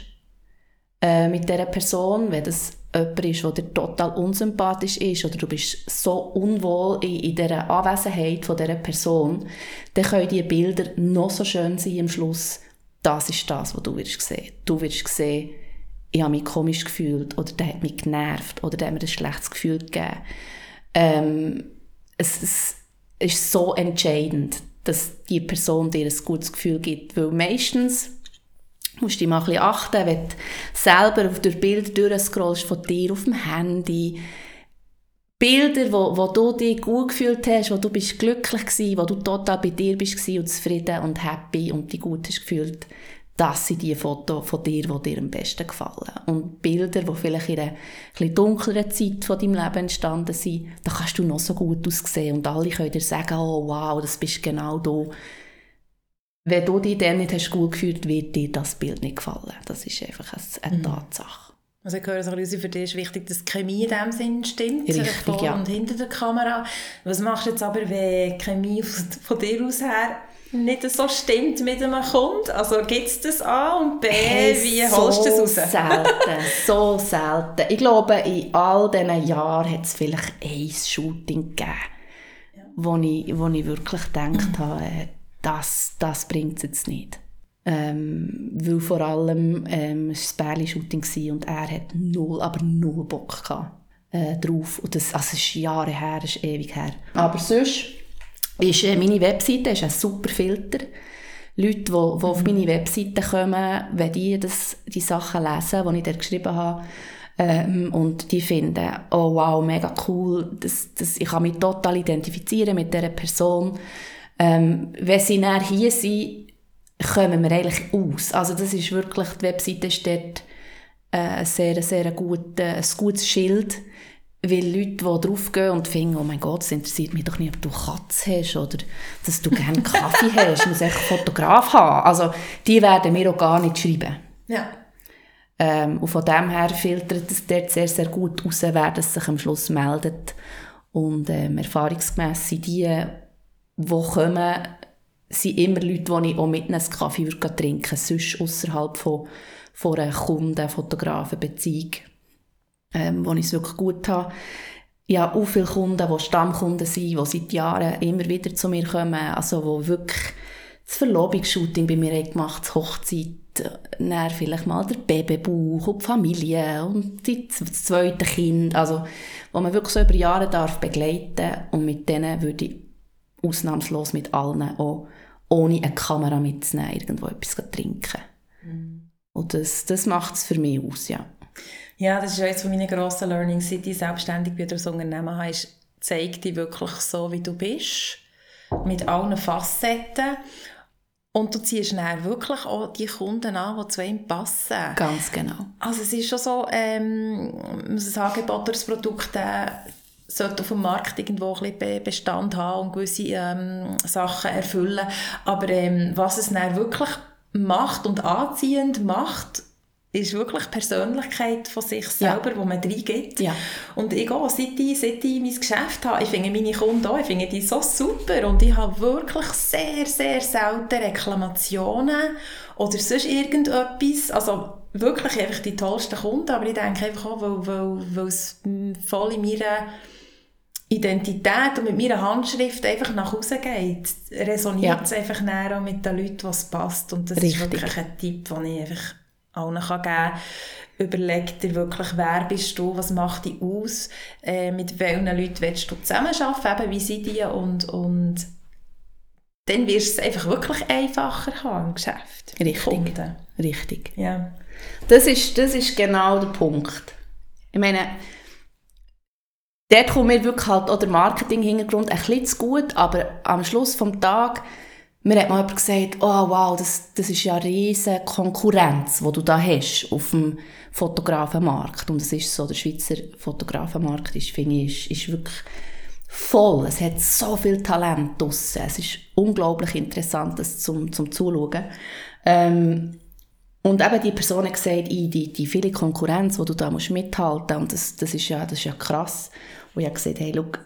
äh, mit dieser Person, wenn das jemand ist, der total unsympathisch ist oder du bist so unwohl in, in dieser Anwesenheit von dieser Person, dann können diese Bilder noch so schön sein am Schluss. Das ist das, was du wirst sehen. Du wirst sehen, ich habe mich komisch gefühlt oder der hat mich genervt oder der hat mir ein schlechtes Gefühl gegeben. Ähm, es, es ist so entscheidend, dass die Person dir ein gutes Gefühl gibt, weil meistens musst du dich mal ein bisschen achten, wenn du selber durch Bilder durchscrollst von dir auf dem Handy. Bilder, wo, wo du dich gut gefühlt hast, wo du bist glücklich warst, wo du total bei dir bist und zufrieden und happy und dich gut hast gefühlt, das sind die Fotos von dir, die dir am besten gefallen. Und Bilder, die vielleicht in einer etwas dunkleren Zeit von deinem Leben entstanden sind, da kannst du noch so gut aussehen und alle können dir sagen, oh wow, das bist genau du wenn du dich dann nicht hast gut gefühlt wird dir das Bild nicht gefallen. Das ist einfach eine, mhm. Tatsache. Also ich höre so ein bisschen, für dich ist wichtig, dass die Chemie in dem Sinn stimmt, Richtig, vor ja. und hinter der Kamera. Was machst du jetzt aber, wenn die Chemie von dir aus her nicht so stimmt mit einem Kunden? Also gibt es das A und B, hey, wie so holst du das raus? selten, so selten. Ich glaube, in all diesen Jahren hat es vielleicht ein Shooting gegeben, ja. wo, ich, wo ich wirklich gedacht habe, das, das bringt es jetzt nicht. Ähm, weil vor allem ähm, es war ein Bärli-Shooting und er hat null, aber null Bock gehabt, äh, drauf. Und das, also ist Jahre her, ist ewig her. Aber sonst ist äh, meine Webseite ist ein super Filter. Leute, die, die auf meine Webseite kommen, wenn die das, die Sachen lesen, die ich dort geschrieben habe, ähm, und die finden, oh wow, mega cool, das, das, ich kann mich total identifizieren mit dieser Person ähm, wenn sie näher hier sind, kommen wir eigentlich aus. Also das ist wirklich, die Webseite ist dort äh, ein sehr, sehr gut, ein gutes Schild. weil Leute, die draufgehen und finden, oh mein Gott, es interessiert mich doch nicht, ob du Katze hast oder dass du gerne Kaffee hast, muss echt einen Fotograf haben. Also die werden mir auch gar nicht schreiben. Ja. Ähm, und von dem her filtert es dort sehr, sehr gut raus, wer das sich am Schluss meldet. Und ähm, erfahrungsgemäss sind die, die kommen, sind immer Leute, die ich auch mit einem Kaffee trinken würde, sonst außerhalb von, von einer Kunden-Fotografen-Beziehung ähm, wo ich es wirklich gut habe. Ich habe auch viele Kunden, die Stammkunden sind, die seit Jahren immer wieder zu mir kommen, also die wirklich das Verlobungsshooting bei mir gemacht, das Hochzeit, dann vielleicht mal der Babybauch und die Familie und das zweite Kind, also wo man wirklich so über Jahre darf begleiten und mit denen würde ich ausnahmslos mit allen auch ohne eine Kamera mitzunehmen, irgendwo etwas trinken. Mhm. Und das, das macht es für mich aus, ja. Ja, das ist eines meiner grossen Learnings, seit ich selbstständig wieder das Unternehmen habe, ist, zeig dich wirklich so, wie du bist, mit allen Facetten. Und du ziehst dann wirklich auch die Kunden an, die zu ihm passen. Ganz genau. Also es ist schon so, ähm, ein Angebot oder das Produkt äh, sollte auf dem Markt irgendwo ein bisschen Bestand haben und gewisse ähm, Sachen erfüllen. Aber ähm, was es dann wirklich macht und anziehend macht, ist wirklich Persönlichkeit von sich selber, ja. wo man reingeht. Ja. Und ich auch, seit ich, seit ich mein Geschäft habe, ich finde meine Kunden auch, ich finde die so super und ich habe wirklich sehr, sehr selten Reklamationen oder sonst irgendetwas, also wirklich einfach die tollsten Kunden, aber ich denke einfach auch, weil, weil, weil es voll in meiner Identität und mit meiner Handschrift einfach nach Hause geht, resoniert ja. es einfach näher mit den Leuten, was passt und das Richtig. ist wirklich ein Tipp, den ich einfach allen kann geben kann. Überleg dir wirklich, wer bist du, was macht dich aus, äh, mit welchen Leuten willst du zusammenarbeiten, eben, wie sind die und, und dann wirst du es einfach wirklich einfacher haben im Geschäft. Richtig. Kunden. Richtig. Ja. Das ist, das ist genau der Punkt. Ich meine, dort kommt mir wirklich halt auch der Marketing-Hintergrund ein bisschen zu gut, aber am Schluss des Tages mir hat mal jemand gesagt, oh wow, das, das ist ja eine riesige Konkurrenz, die du da hast auf dem Fotografenmarkt. Und es ist so, der Schweizer Fotografenmarkt ist, finde ich, ist, ist wirklich voll. Es hat so viel Talent draussen. Es ist unglaublich interessant, das zum, zum Zuschauen. Ähm, und eben die Person hat gesagt, die, die viele Konkurrenz, die du da musst mithalten musst, das, das, ja, das ist ja krass. Und ich habe gesagt, hey, look,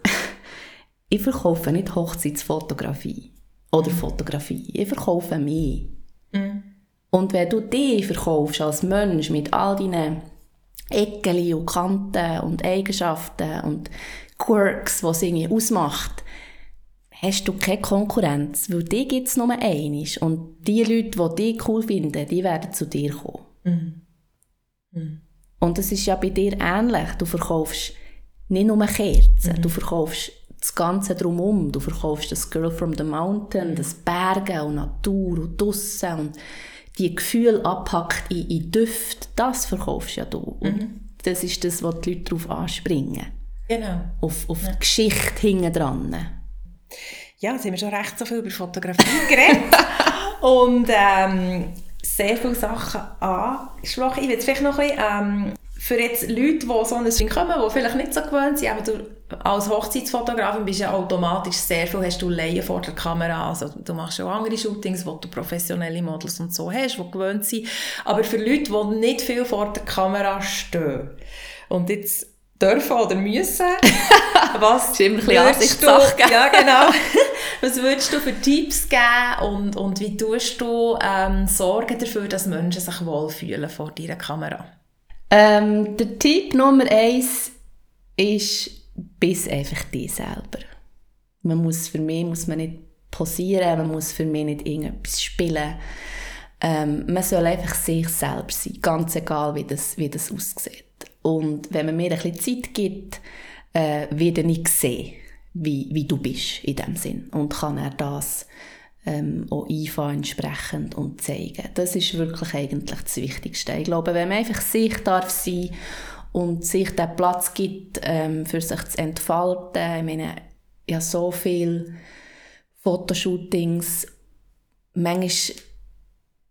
ich verkaufe nicht Hochzeitsfotografie oder Fotografie. Ich verkaufe mich. Mhm. Und wenn du dich verkaufst als Mensch mit all deinen Ecken und Kanten und Eigenschaften und Quirks, was es irgendwie ausmacht, hast du keine Konkurrenz, weil die gibt es nur einmal. Und die Leute, die dich cool finden, die werden zu dir kommen. Mhm. Mhm. Und das ist ja bei dir ähnlich. Du verkaufst nicht nur Kerzen, mhm. du verkaufst das Ganze drumherum. Du verkaufst das Girl from the Mountain, mhm. das Berge und Natur und Dussen und die Gefühle abpackt in, in Düfte, das verkaufst ja du. Und mhm. das ist das, was die Leute darauf anspringen. Genau. Auf, auf ja. die Geschichte hinten dran. Ja, jetzt haben wir schon recht so viel über Fotografie geredet. und ähm, sehr viele Sachen angesprochen. Ich will jetzt vielleicht noch ein bisschen, ähm, für jetzt Leute, die so ein Ding kommen, die vielleicht nicht so gewöhnt sind, aber du als Hochzeitsfotografin bist ja automatisch sehr viel, hast du Laien vor der Kamera, also du machst auch andere Shootings, wo du professionelle Models und so hast, die gewöhnt sind, aber für Leute, die nicht viel vor der Kamera stehen und jetzt dürfen oder müssen, was ist immer ein bisschen du, ja genau, was würdest du für Tipps geben und, und wie tust du ähm, sorgen dafür, dass Menschen sich wohlfühlen vor deiner Kamera? Ähm, der Tipp Nummer eins ist, bis einfach die selber. Man muss, für mich muss man nicht posieren, man muss für mich nicht irgendetwas spielen. Ähm, man soll einfach sich selber sein, ganz egal, wie das, wie das aussieht. Und wenn man mir ein bisschen Zeit gibt, äh, werde ich sehen, wie, wie du bist in dem Sinn und kann er das ähm, auch einfahren entsprechend und zeigen. Das ist wirklich eigentlich das Wichtigste. Ich glaube, wenn man einfach sich darf sein und sich den Platz gibt, ähm, für sich zu entfalten, ich meine, ja so viele Fotoshootings, manchmal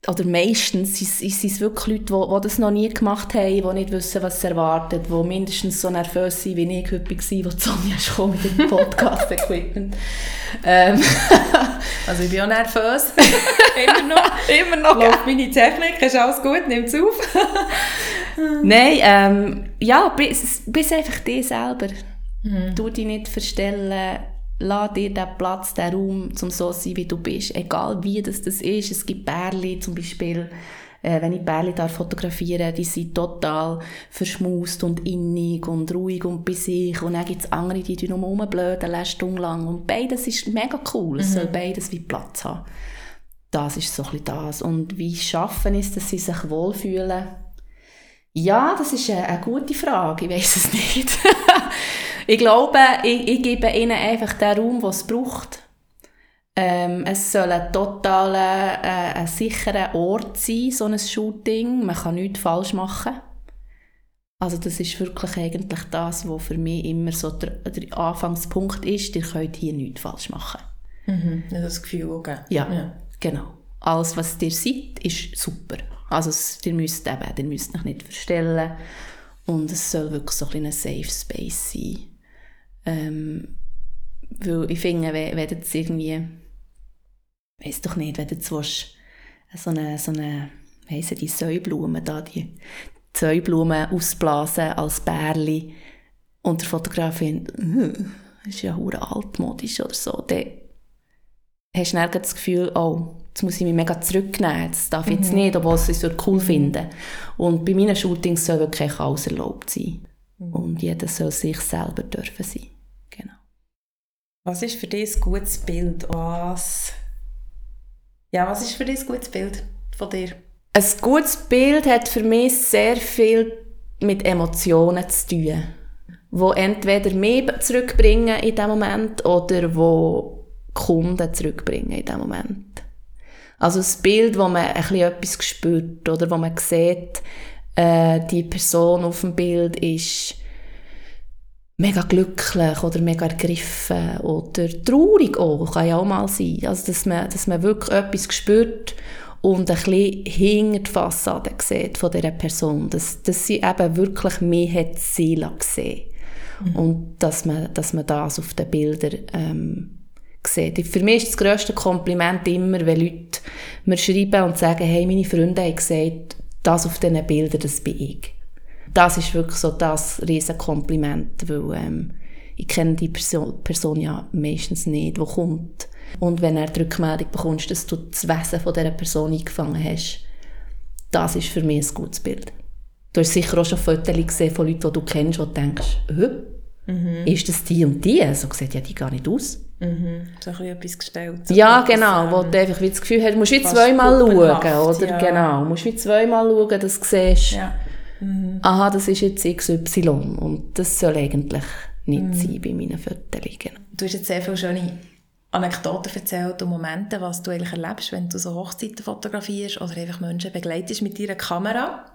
oder meistens sind es wirklich Leute, die, die das noch nie gemacht haben, die nicht wissen, was sie erwartet, die mindestens so nervös sind, wie ich heute war, wo Sonja schon mit dem Podcast-Equipment. ähm. Also ich bin auch nervös. immer noch. immer noch. Läuft meine Technik, ist alles gut, nimmt es auf. Nein, ähm, ja, bist, bist einfach dich selber. Mhm. Du dich nicht verstellen lass dir den Platz, den Raum, um so zu sein, wie du bist. Egal wie das, das ist. Es gibt Bärli zum Beispiel, äh, wenn ich Bärli da fotografiere, die sind total verschmust und innig und ruhig und bei sich. Und dann gibt es andere, die nur rumblöden, eine Stunde lang. Und beides ist mega cool. Es mhm. soll beides wie Platz haben. Das ist so ein bisschen das. Und wie schaffen ist, dass sie sich wohlfühlen? Ja, das ist eine, eine gute Frage. Ich weiß es nicht. Ich glaube, ich, ich gebe ihnen einfach den Raum, den es braucht. Ähm, es soll ein totaler, äh, ein sicherer Ort sein, so ein Shooting. Man kann nichts falsch machen. Also das ist wirklich eigentlich das, was für mich immer so der, der Anfangspunkt ist. Ihr könnt hier nichts falsch machen. Mhm, das Gefühl, okay. Ja, ja, genau. Alles, was ihr seid, ist super. Also ihr müsst eben, ihr müsst euch nicht verstellen. Und es soll wirklich so ein, ein Safe Space sein. Ähm, weil ich finde, wenn, wenn jetzt irgendwie, weiß doch nicht, wenn du jetzt willst, so eine, so eine, weiss die Säublumen da, die Säublumen ausblasen als Bärli und der Fotograf findet, das ist ja hure altmodisch oder so, dann hast du dann das Gefühl, oh, jetzt muss ich mich mega zurücknehmen, das darf ich jetzt mhm. nicht, obwohl ich es cool mhm. finde. Und bei meinen Shootings soll wirklich alles erlaubt sein. Mhm. Und jeder soll sich selber dürfen sein. Genau. Was ist für dich ein gutes Bild? Was, ja, was ist für dich ein gutes Bild von dir? Ein gutes Bild hat für mich sehr viel mit Emotionen zu tun, wo entweder mich zurückbringen in dem Moment oder wo Kunden zurückbringen in dem Moment. Also das Bild, wo man ein etwas spürt oder wo man sieht, äh, die Person auf dem Bild ist mega glücklich oder mega ergriffen oder traurig auch, kann ja auch mal sein. Also, dass man, dass man wirklich etwas spürt und ein bisschen hinter die Fassade sieht von dieser Person. Dass, dass sie eben wirklich mehr hat sie gesehen. Mhm. Und dass man, dass man das auf den Bildern ähm, sieht. Für mich ist das grösste Kompliment immer, wenn Leute mir schreiben und sagen, hey, meine Freunde haben gesagt, das auf diesen Bildern, das bin ich das ist wirklich so das riesen Kompliment, weil ähm, ich kenne die Person, Person ja meistens nicht, die kommt. Und wenn er die Rückmeldung bekommst, dass du das Wesen von dieser Person eingefangen hast, das ist für mich ein gutes Bild. Du hast sicher auch schon Fotos gesehen von Leuten, die du kennst, wo du denkst, mhm. ist das die und die? So sieht ja die gar nicht aus. Mhm. So ein bisschen etwas gestellt. So ja, genau, wo du einfach das Gefühl hast, du musst wie zweimal schauen, oder? Ja. Genau, du musst wie zweimal schauen, dass du siehst, ja mhm. aha, das ist jetzt XY und das soll eigentlich nicht mhm. sein bei meinen Fotos. Du hast jetzt sehr viele schöne Anekdoten erzählt und Momente, was du eigentlich erlebst, wenn du so Hochzeiten fotografierst oder einfach Menschen begleitest mit deiner Kamera.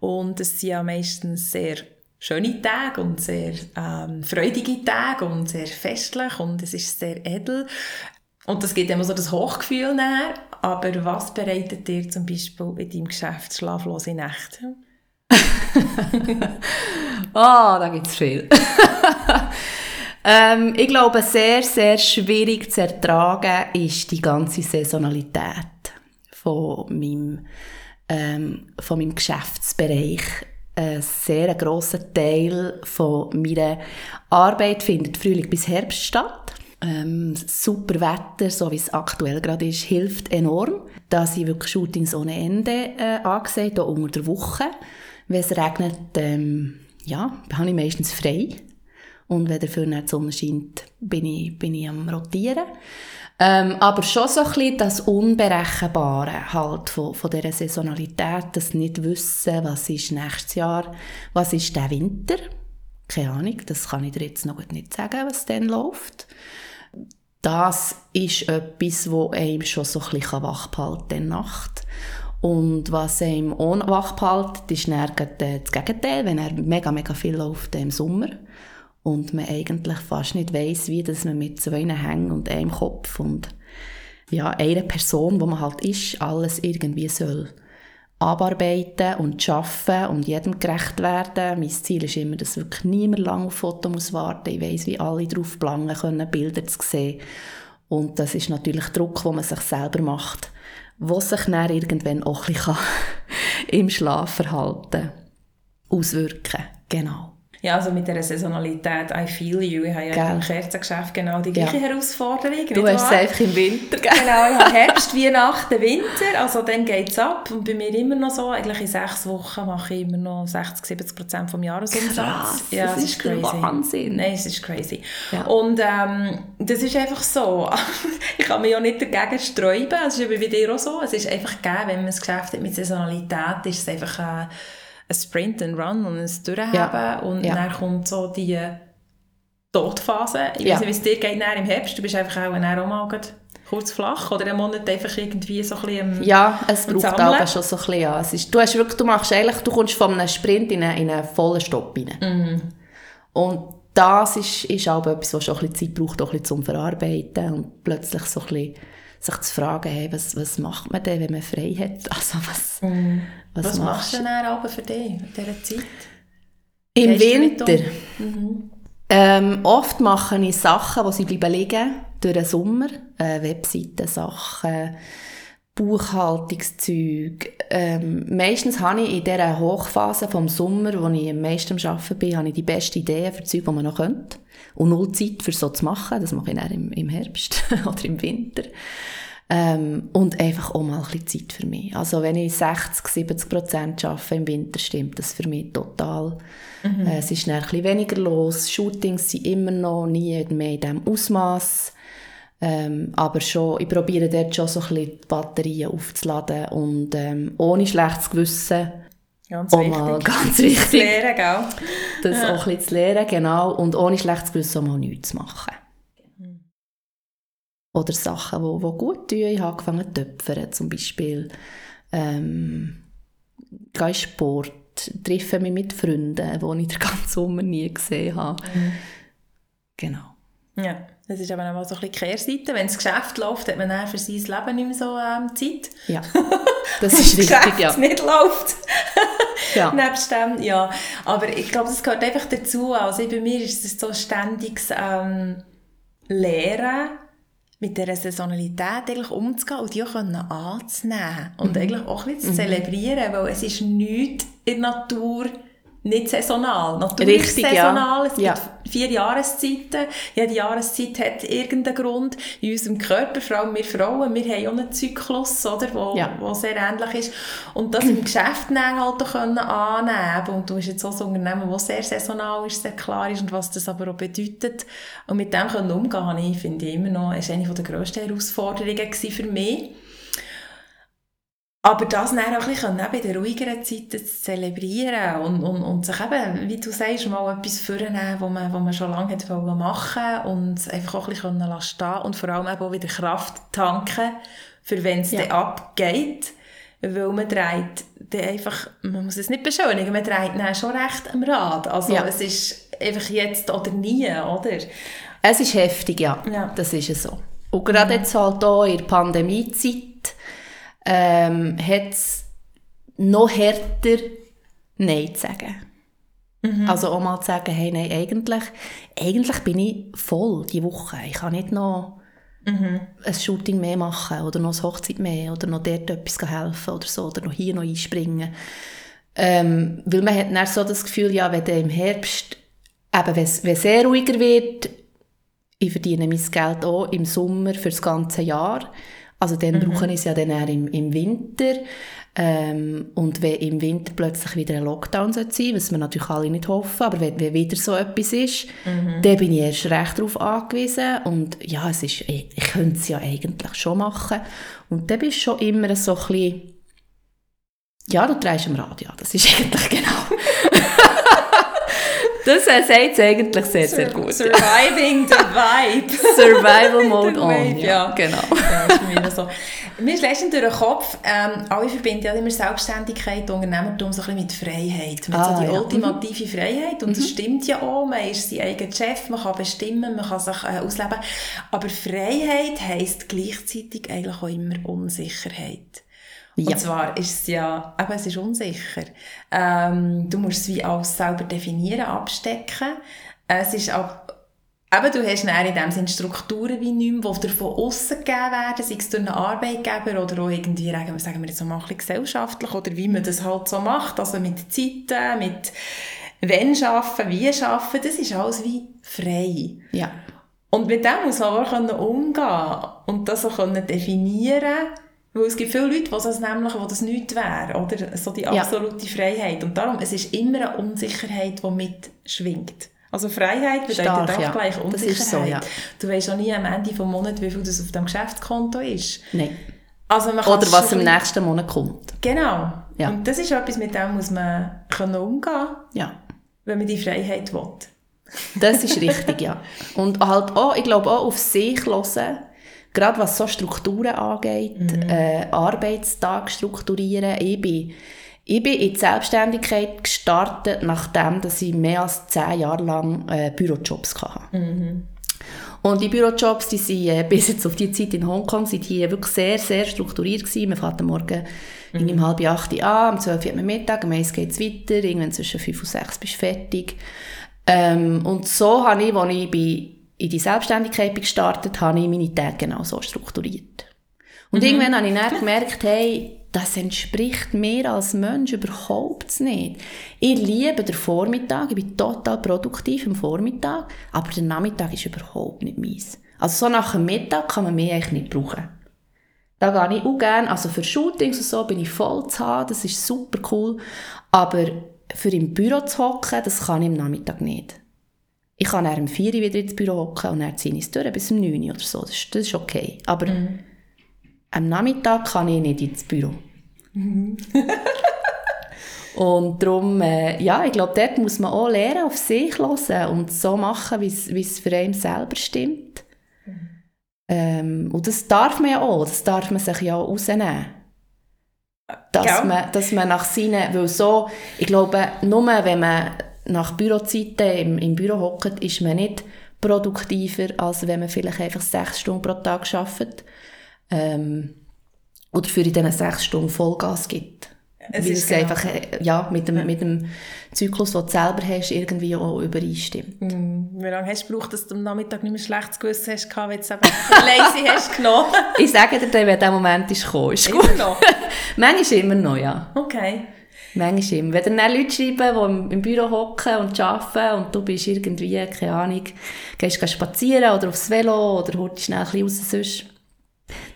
Und es sind ja meistens sehr schöne Tage und sehr ähm, freudige Tage und sehr festlich und es ist sehr edel. Und das gibt immer so das Hochgefühl näher. Aber was bereitet dir zum Beispiel in deinem Geschäft schlaflose Nächte? Oh, da gibt es viel. ähm, ich glaube, sehr, sehr schwierig zu ertragen ist die ganze Saisonalität von meinem, ähm, von meinem Geschäftsbereich. Ein sehr grosser Teil von meiner Arbeit findet Frühling bis Herbst statt. Ähm, super Wetter, so wie es aktuell gerade ist, hilft enorm. Da sind wirklich Shootings ohne Ende äh, angesehen, auch unter der Woche. Wenn es regnet, ähm, ja, habe ich meistens frei. Und wenn dafür die Sonne scheint, bin ich, bin ich am Rotieren. Ähm, aber schon so ein bisschen das Unberechenbare halt von, von dieser Saisonalität, das nicht wissen, was ist nächstes Jahr, was ist der Winter. Keine Ahnung, das kann ich dir jetzt noch nicht sagen, was dann läuft. Das ist etwas, das einem schon so ein bisschen wach behalten der Nacht. Und was ihm wach behält, ist dann das Gegenteil, wenn er mega, mega viel läuft im Sommer und man eigentlich fast nicht weiss, wie dass man mit zwei Hängen und einem Kopf und ja, einer Person, wo man halt ist, alles irgendwie soll abarbeiten und schaffen und jedem gerecht werden. Mein Ziel ist immer, dass wirklich niemand lange auf Foto muss warten. Ich weiss, wie alle drauf planen können, Bilder zu sehen. Und das ist natürlich Druck, den man sich selber macht, wo sich dann irgendwann auch ein bisschen im Schlafverhalten auswirken Genau. Ja, also mit der Saisonalität, I feel you. Ich habe ja im Kerzengeschäft genau die gleiche ja. Herausforderung. Du hast es einfach im Winter, gell? Genau, ich habe Herbst, Weihnachten, Winter, also dann geht es ab. Und bei mir immer noch so, eigentlich in sechs Wochen mache ich immer noch 60, 70 Prozent vom Jahresumsatz. Krass, ja, das, das ist crazy. Wahnsinn. Nein, es ist crazy. Ja. Und ähm, das ist einfach so. ich kann mich ja nicht dagegen sträuben. Es ist bei dir auch so. Es ist einfach gegeben, wenn man ein Geschäft hat mit Saisonalität, ist es einfach... Äh, ein Sprint and Run und ein Durchheben ja. und ja. dann kommt so die Todphase. Ich ja. weiß nicht, wie es dir geht im Herbst. Du bist einfach auch, auch mal kurz flach oder einen Monat einfach irgendwie so ein bisschen Ja, es braucht auch schon so ein bisschen, ja. Es ist, du, hast wirklich, du machst eigentlich, du kommst von einem Sprint in einen, in einen vollen Stopp rein. Mhm. Und das ist, ist auch etwas, was schon ein bisschen Zeit braucht, auch ein bisschen zum Verarbeiten und plötzlich so ein bisschen sich zu fragen, hey, was, was macht man denn, wenn man frei hat? Also was, mm. Was, was machst du denn aber für dich in dieser Zeit? Im Winter? Mhm. Ähm, oft mache ich Sachen, die sie bleiben liegen, durch den Sommer. Äh, Webseiten-Sachen, Buchhaltungszeug. Ähm, meistens habe ich in dieser Hochphase vom Sommer, wo ich am meisten am Arbeiten bin, habe ich die besten Ideen für Zeug, die man noch könnte. Und null Zeit für so zu machen. Das mache ich dann im, im Herbst oder im Winter. Ähm, und einfach auch mal ein bisschen Zeit für mich. Also wenn ich 60, 70 Prozent arbeite im Winter, stimmt das für mich total. Mhm. Äh, es ist dann ein bisschen weniger los. Shootings sind immer noch nie mehr in diesem Ausmaß. Ähm, aber schon, ich probiere dort schon so ein bisschen die Batterien aufzuladen und ähm, ohne schlechtes Gewissen Ganz wichtig. Mal ganz wichtig. Zu lernen, gell? Das ja. auch ein bisschen zu lernen, genau. Und ohne schlechtes Gewissen auch mal nichts zu machen. Oder Sachen, die, die gut tun. Ich habe angefangen zu töpfern, zum Beispiel. Ähm, gehe Sport, treffe mich mit Freunden, die ich den ganzen Sommer nie gesehen habe. Mhm. Genau. Ja, das ist aber auch so ein bisschen Kehrseite. Wenn das Geschäft läuft, hat man dann für sein Leben nicht mehr so ähm, Zeit. Ja, das ist richtig, Geschäft ja. nicht läuft. ja. Nebst dem, ja. Aber ich glaube, das gehört einfach dazu. Also bei mir ist es so ständiges ähm, Lehren mit dieser Saisonalität eigentlich umzugehen und die auch anzunehmen und mhm. eigentlich auch ein bisschen zu mhm. zelebrieren, weil es ist nichts in der Natur nicht saisonal. Natürlich Richtig, saisonal. Ja. Es gibt ja. vier Jahreszeiten. Jede Jahreszeit hat irgendeinen Grund. In unserem Körper, vor allem wir Frauen, wir haben auch einen Zyklus, oder, wo, ja. wo sehr ähnlich ist. Und das im Geschäft dann halt auch können annehmen Und du hast jetzt auch so ein Unternehmen, das sehr saisonal ist, sehr klar ist und was das aber auch bedeutet. Und mit dem können umgehen, ich finde immer noch, ist eine der grössten Herausforderungen für mich. Aber das dann auch ein bisschen bei den ruhigeren Zeiten zu zelebrieren und, und, und sich eben, wie du sagst, mal etwas vornehmen, was man, was man schon lange hat machen und einfach auch ein bisschen stehen und vor allem eben auch wieder Kraft tanken, für wenn es ja. dann abgeht. Weil man dreht dann einfach, man muss es nicht beschönigen, man dreht dann schon recht am Rad. Also ja. es ist einfach jetzt oder nie, oder? Es ist heftig, ja. ja. Das ist es so. Und gerade jetzt halt auch in der Pandemiezeit ähm, hat es noch härter Nein zu sagen. Mhm. Also auch mal zu sagen, hey, nein, eigentlich, eigentlich bin ich voll die Woche. Ich kann nicht noch mhm. ein Shooting mehr machen oder noch eine Hochzeit mehr oder noch dort etwas helfen oder so oder noch hier noch einspringen. Ähm, weil man hat dann so das Gefühl, ja, wenn im Herbst, eben wenn es sehr ruhiger wird, ich verdiene mein Geld auch im Sommer für das ganze Jahr, also dann mhm. brauchen es ja dann eher im, im Winter. Ähm, und wenn im Winter plötzlich wieder ein Lockdown sein sollte, was wir natürlich alle nicht hoffen, aber wenn, wenn wieder so etwas ist, mhm. dann bin ich erst recht darauf angewiesen. Und ja, es ist, ich, ich könnte es ja eigentlich schon machen. Und dann bist du schon immer so ein bisschen, ja, du drehst am Rad, ja, das ist eigentlich genau. Das sagt es eigentlich sehr, sehr gut. Surviving the Vibe. Survival Mode on, Wave, ja, ja. genau. Ja, ist mir so. Mir ist letztens durch den Kopf, ähm, alle verbinden ja immer Selbstständigkeit, Unternehmertum so ein bisschen mit Freiheit. Mit Ah, so die ja. ultimative Freiheit. Und das stimmt ja auch. Man ist sein eigener Chef, man kann bestimmen, man kann sich äh, ausleben. Aber Freiheit heisst gleichzeitig eigentlich auch immer Unsicherheit. Ja. Und zwar ist es ja, eben, es ist unsicher. Ähm, du musst es wie alles selber definieren, abstecken. Es ist auch, eben, du hast dann in dem Sinne Strukturen wie nicht mehr, die dir von außen gegeben werden, sei es durch einen Arbeitgeber oder auch irgendwie, sagen wir- jetzt so mal ein gesellschaftlich, oder wie man das halt so macht, also mit Zeiten, mit wenn schaffen, wie schaffen, das ist alles wie frei. Ja. Und mit dem muss man auch können umgehen und das auch können definieren weil es gibt viele Leute, die das nämlich, wo das nicht wäre, oder? So die Ja. absolute Freiheit. Und darum, es ist immer eine Unsicherheit, die mitschwingt. Also Freiheit bedeutet Stark, auch ja. gleich Unsicherheit. so, ja. Du weißt auch nie am Ende des Monats, wie viel das auf dem Geschäftskonto ist. Nein. Also man Oder was im nächsten Monat kommt. Genau. Ja. Und das ist etwas, mit dem muss man können umgehen Ja. wenn man die Freiheit will. Das ist richtig, ja. Und halt auch, ich glaube auch auf sich hören, gerade was so Strukturen angeht, äh, Arbeitstag strukturieren. Ich bin, ich bin in die Selbstständigkeit gestartet, nachdem dass ich mehr als zehn Jahre lang äh, Bürojobs hatte. Und die Bürojobs, die sind äh, bis jetzt auf die Zeit in Hongkong, sind die wirklich sehr, sehr strukturiert gewesen. Man fährt am Morgen mhm. um halb acht Uhr an, um zwölf Uhr hat man Mittag, um eins geht es weiter, irgendwann zwischen fünf und sechs bist du fertig. Ähm, und so habe ich, als ich bei, in die Selbstständigkeit gestartet habe ich meine Tage genau so strukturiert. Und irgendwann habe ich dann gemerkt, hey, das entspricht mir als Mensch überhaupt nicht. Ich liebe den Vormittag, ich bin total produktiv am Vormittag, aber der Nachmittag ist überhaupt nicht meins. Also so nach dem Mittag kann man mich eigentlich nicht brauchen. Da gehe ich auch gerne, also für Shootings und so bin ich voll zu haben, das ist super cool, aber für im Büro zu hocken, das kann ich am Nachmittag nicht. Ich kann dann um 4 Uhr wieder ins Büro hocken und dann ziehe ich es durch bis um 9 Uhr oder so, das ist, das ist okay. Aber am Nachmittag kann ich nicht ins Büro. und darum, äh, ja, ich glaube, dort muss man auch lernen, auf sich hören und so machen, wie es- für einen selber stimmt. Ähm, und das darf man ja auch, das darf man sich ja auch rausnehmen. Dass, Gell? man, dass man nach seinen, weil so, ich glaube, nur wenn man nach Bürozeiten im, im Büro hockt, ist man nicht produktiver, als wenn man vielleicht einfach sechs Stunden pro Tag arbeitet. Ähm, oder für in diesen sechs Stunden Vollgas gibt. Es Weil ist es genau einfach äh, ja, mit, dem, mit dem Zyklus, den du selber hast, irgendwie auch übereinstimmt. Hm, Wie lange hast du gebraucht, dass du am Nachmittag nicht mehr schlechtes Gewissen hast, weil du es eben lazy hast genommen? Ich sage dir dann, wenn der Moment ist gekommen, ist gut. Immer noch? Manchmal immer noch, ja. Okay. Manchmal immer. Wenn dann Leute schreiben, die im, Büro hocken und arbeiten und du bist irgendwie, keine Ahnung, gehst spazieren oder aufs Velo oder holst schnell ein bisschen raus sonst,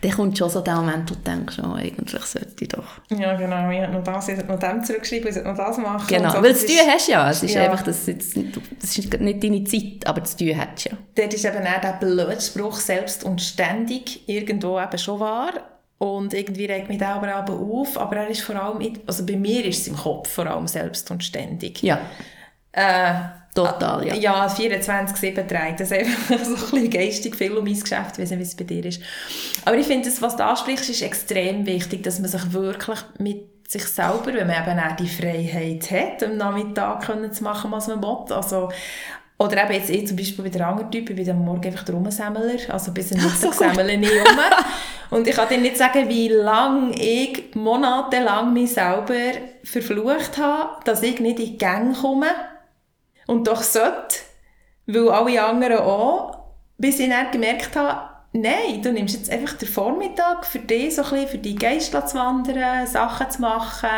dann kommt schon so der Moment, wo du denkst, oh, eigentlich sollte ich doch. Ja, genau. Ich habe noch das, ich habe noch dem zurückgeschrieben, ich sollte noch das machen. Genau, so, weil das das Tun hast ja. Es ist Ja. einfach, das, jetzt, das ist nicht deine Zeit, aber das Tun hast ja. Dort ist eben auch der blöde Spruch «selbst und ständig» irgendwo eben schon wahr. Und irgendwie regt mich der aber aber auf. Aber er ist vor allem, in- also bei mir ist es im Kopf vor allem «selbst und ständig». Ja, Äh, total, ja. Ja, 24-7 trägt das einfach so ein bisschen geistig viel um mein Geschäft, ich weiss nicht, wie es bei dir ist. Aber ich finde, das, was du ansprichst, ist extrem wichtig, dass man sich wirklich mit sich selber, wenn man eben auch die Freiheit hat, am Nachmittag können zu machen, was man will. Also, oder eben jetzt ich zum Beispiel bei der anderen Typ, ich bin am Morgen einfach der Rumsammler, also bis so Mittag sammle ich um. Und ich kann dir nicht sagen, wie lange ich monatelang mich selber verflucht habe, dass ich nicht in die Gänge komme. Und doch sollte, weil alle anderen auch, bis ich dann gemerkt habe, nein, du nimmst jetzt einfach den Vormittag für dich, so ein bisschen für die Geist zu wandern, Sachen zu machen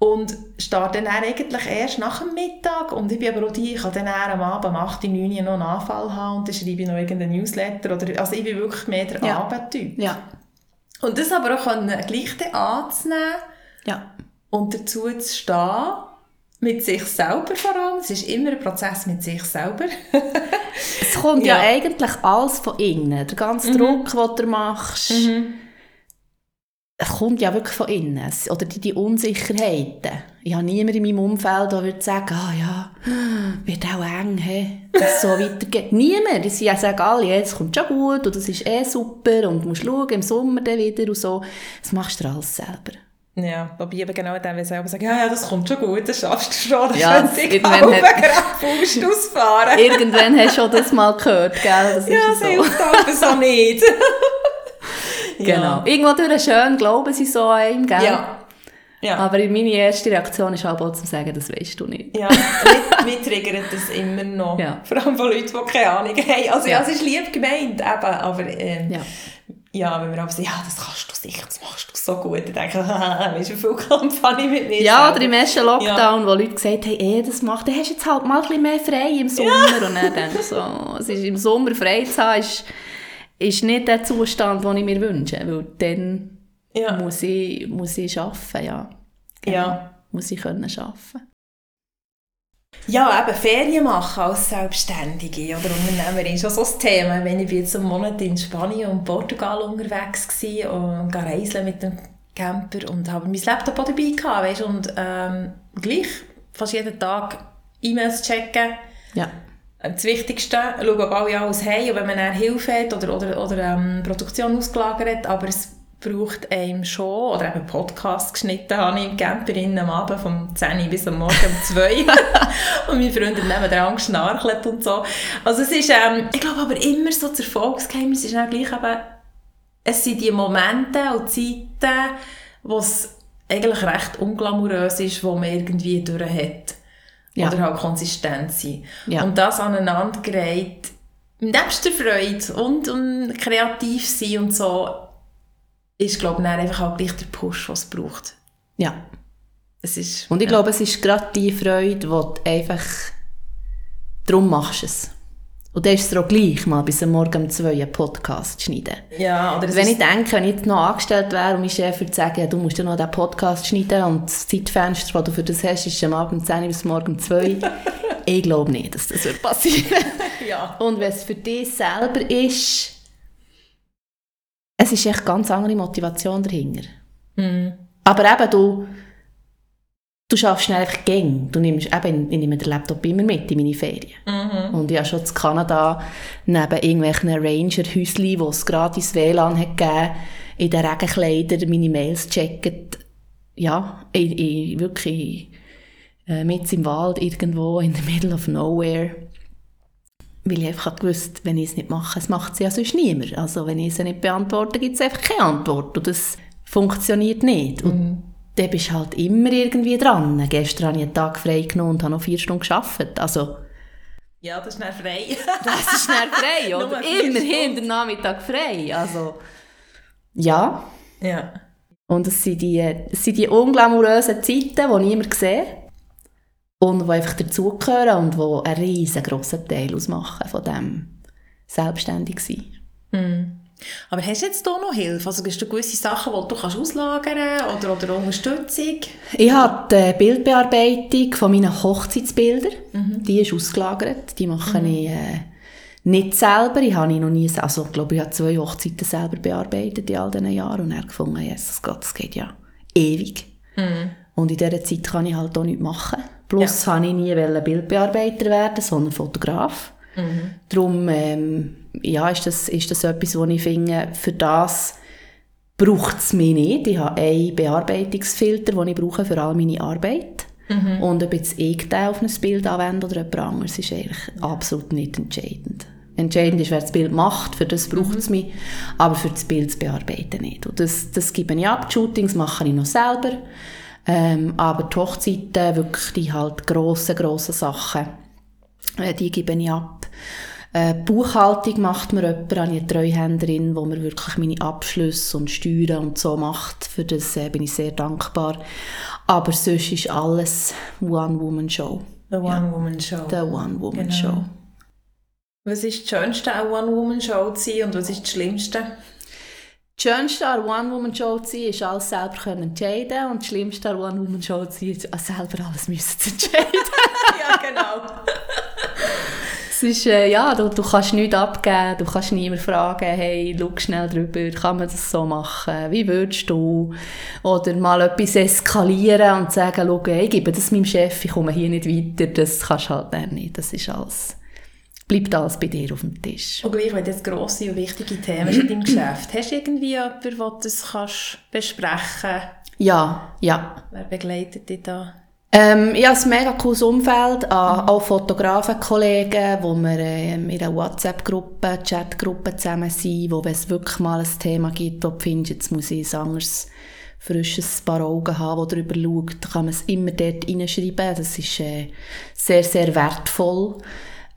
und starte dann eigentlich erst nach dem Mittag und ich bin aber auch die, ich kann dann am Abend, am 8., 9. Uhr noch einen Anfall haben und dann schreibe ich noch irgendeinen Newsletter oder, also ich bin wirklich mehr der Ja. Abendtyp. Ja, Und das aber auch können, gleich anzunehmen ja. und dazu zu stehen, mit sich selber vor allem. Es ist immer ein Prozess mit sich selber. Es kommt ja, Ja. eigentlich alles von innen. Der ganze Druck, den du machst, es kommt ja wirklich von innen. Oder die, die Unsicherheiten. Ich habe niemanden in meinem Umfeld, der würde sagen, ah ja, wird auch eng, he, dass es so weitergeht. Niemand. Sie sagen alle, ja, es kommt schon gut und das ist eh super und du musst schauen, im Sommer dann wieder und so. Das machst du alles selber. Ja, wobei eben genau dann, wenn sie sagen, ja, ja, das kommt schon gut, das schaffst du schon, das Ja, sich irgendwann auch hat- gerade ausfahren. Irgendwann hast du schon das mal gehört, gell? Das ist Ja, so. das hilft aber so nicht. Genau. Irgendwo durch schön glauben sie so an ihm, gell? Ja. Ja. Aber meine erste Reaktion ist halt auch zu sagen, das weißt du nicht. Ja, mich, triggert das immer noch. Ja. Vor allem von Leuten, die keine Ahnung haben. Also ja, Ja. es ist lieb gemeint, eben, aber ähm, ja. Ja. wenn wir aber sagen, ja, das kannst du sicher, das machst du so gut, dann denke ich, weißt du, wie viel Kampf habe ich mit mir Ja, oder im ersten Lockdown, wo Leute gesagt haben, eh, das macht, dann hast du jetzt halt mal ein bisschen mehr frei im Sommer. Und dann denke ich so, es ist im Sommer frei zu haben, ist, ist nicht der Zustand, den ich mir wünsche. Weil dann Ja. muss, ich, muss ich arbeiten, ja. Genau. Ja. Muss ich können arbeiten. Ja, eben Ferien machen als Selbstständige oder Unternehmerin ist schon so ein Thema. Wenn ich jetzt einen Monat in Spanien und Portugal unterwegs war und reisen mit dem Camper und habe mein Laptop auch dabei gehabt, weißt, und ähm, gleich fast jeden Tag E-Mails checken. Ja. Das Wichtigste, schauen, ob alle alles haben und wenn man dann Hilfe hat oder, oder, oder ähm, Produktion ausgelagert hat, aber es braucht einem schon, oder eben Podcast geschnitten habe ich im Camper innen am Abend vom 10 Uhr bis am Morgen um 2 und meine Freundin nebenan geschnarchelt und so. Also es ist, ähm, ich glaube aber immer so das Erfolgsgeheimnis ist dann gleich eben, es sind die Momente und Zeiten, wo es eigentlich recht unglamourös ist, wo man irgendwie durch hat. Ja. Oder halt konsistent sein. Ja. Und das aneinandergereiht, nebst der Freude und, und kreativ sein und so, ist, glaube ich, einfach auch gleich der Push, was es braucht. ja. Es ist, Und ich glaube, es ist gerade die Freude, die du einfach... Darum machst du es. Und dann ist es auch gleich, mal bis am Morgen um zwei einen Podcast zu schneiden. ja, oder Wenn ich denke, wenn ich jetzt noch angestellt wäre und mein Chef würde sagen, ja, du musst ja noch diesen Podcast schneiden und das Zeitfenster, das du für das hast, ist am Abend um 10 Uhr bis morgen um 2 Uhr. ich glaube nicht, dass das wird passieren ja. Und wenn es für dich selber ist, es ist echt ganz andere Motivation dahinter. Mhm. Aber eben, du, du schaffst schnell einfach Gänge. Du nimmst eben, ich nehme den Laptop immer mit in meine Ferien. Mhm. Und ich habe schon in Kanada neben irgendwelchen Ranger-Häuschen, wo es gratis WLAN hat gegeben, in den Regenkleidern meine Mails gecheckt. Ja, in, in, wirklich äh, mit im Wald irgendwo in the middle of nowhere. Weil ich einfach gewusst wenn ich es nicht mache, es macht es ja sonst niemand. Also wenn ich es nicht beantworte, gibt es einfach keine Antwort. Und das funktioniert nicht. Und dann bist du halt immer irgendwie dran. Gestern habe ich einen Tag frei genommen und habe noch vier Stunden gearbeitet. Also, ja, das ist dann frei. das ist schnell frei, oder? Immerhin den Nachmittag frei. Also, ja. ja. Und es sind die, es sind die unglamourösen Zeiten, die niemand sieht. Und die einfach dazugehören und die einen riesengroßen Teil ausmachen von dem selbstständig sein. Mhm. Aber hast du jetzt hier noch Hilfe? Also hast du gewisse Sachen, die du kannst auslagern kannst oder, oder Unterstützung? Ich habe die Bildbearbeitung von meinen Hochzeitsbildern. Die ist ausgelagert. Die mache ich äh, nicht selber. Ich habe noch nie, also ich glaube, ich habe zwei Hochzeiten selber bearbeitet in all diesen Jahren und dann gefunden, Jesus Gott, das geht ja ewig. Und in dieser Zeit kann ich halt auch nichts machen. Plus ja. habe ich nie Bildbearbeiter werden, sondern Fotograf. Darum ähm, ja, ist, das, ist das etwas, wo ich finde, für das braucht es mich nicht. Ich habe einen Bearbeitungsfilter, den ich brauche für all meine Arbeit. Und ob jetzt ich den auf ein Bild anwende oder jemand anderes, ist eigentlich absolut nicht entscheidend. Entscheidend ist, wer das Bild macht, für das braucht es mich, aber für das Bild zu bearbeiten nicht. Und das, das gebe ich ab. Die Shootings mache ich noch selber. Ähm, aber die Hochzeiten, wirklich die halt grossen, grossen Sachen, äh, die gebe ich ab. Äh, Buchhaltung macht mir jemand, habe ich eine Treuhänderin, wo mir wirklich meine Abschlüsse und Steuern und so macht. Für das äh, bin ich sehr dankbar. Aber sonst ist alles One-Woman-Show. The One-Woman-Show. The One-Woman-Show. Was ist das Schönste an One-Woman-Show zu sein und was ist das Schlimmste? Das Schönste an One-Woman-Show zu sein, ist alles selber können entscheiden und das Schlimmste an One-Woman-Show zu sein, ist selber alles müssen zu entscheiden. ja, genau. Es ist, äh, ja, du, du kannst nichts abgeben, du kannst niemand fragen, hey, schau schnell drüber, kann man das so machen, wie würdest du? Oder mal etwas eskalieren und sagen, schau, hey, ich gebe das meinem Chef, ich komme hier nicht weiter, das kannst du halt nicht, das ist alles bleibt alles bei dir auf dem Tisch. Und gleich, wenn das grosse und wichtige Themen in deinem Geschäft, hast du irgendwie jemanden, der das kannst besprechen Ja, ja. Wer begleitet dich da? Ähm, ich habe ein mega cooles Umfeld, mhm. auch Fotografenkollegen, wo wir ähm, in einer WhatsApp-Gruppe, Chat-Gruppe zusammen sind, wo wenn es wirklich mal ein Thema gibt, wo du findest, jetzt muss ich ein anderes frisches paar Augen haben, das darüber schaut, kann man es immer dort reinschreiben. Das ist äh, sehr, sehr wertvoll.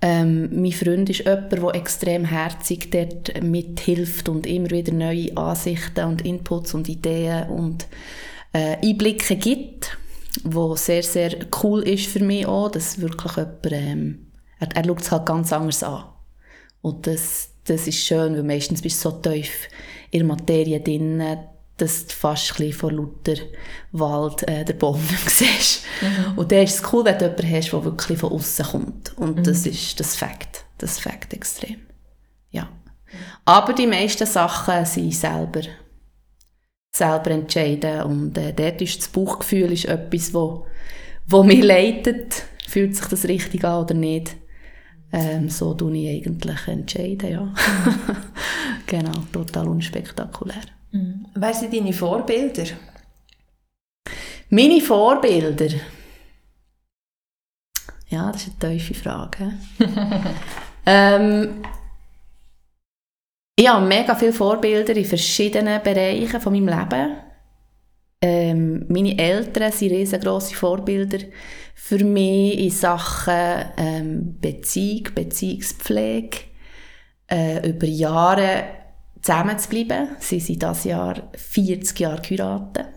Ähm, mein Freund ist jemand, der extrem herzig dort mithilft und immer wieder neue Ansichten und Inputs und Ideen und äh, Einblicke gibt, wo sehr, sehr cool ist für mich auch, dass wirklich jemand, ähm, er, er schaut es halt ganz anders an. Und das, das ist schön, weil meistens bist du so tief in der Materie drin, dass du fast ein vor lauter Wald äh, den Baum siehst. Mhm. Und dann ist es cool, wenn du jemanden hast, der wirklich von außen kommt. Und mhm. das ist das Fakt. Das Fakt extrem. Ja. Aber die meisten Sachen sind selber, selber entscheiden. Und äh, dort ist das Bauchgefühl ist etwas, wo, wo mich leitet. Fühlt sich das richtig an oder nicht? Ähm, so tue ich eigentlich entscheiden, ja. genau, total unspektakulär. Mhm. Wer sind deine Vorbilder? Meine Vorbilder? Ja, das ist eine tiefe Frage. ähm, ich habe mega viele Vorbilder in verschiedenen Bereichen von meinem Leben. Ähm, meine Eltern sind riesengroße Vorbilder für mich in Sachen ähm, Beziehung, Beziehungspflege. Äh, über Jahre zusammen zu bleiben. Sie sind dieses Jahr 40 Jahre geheiratet.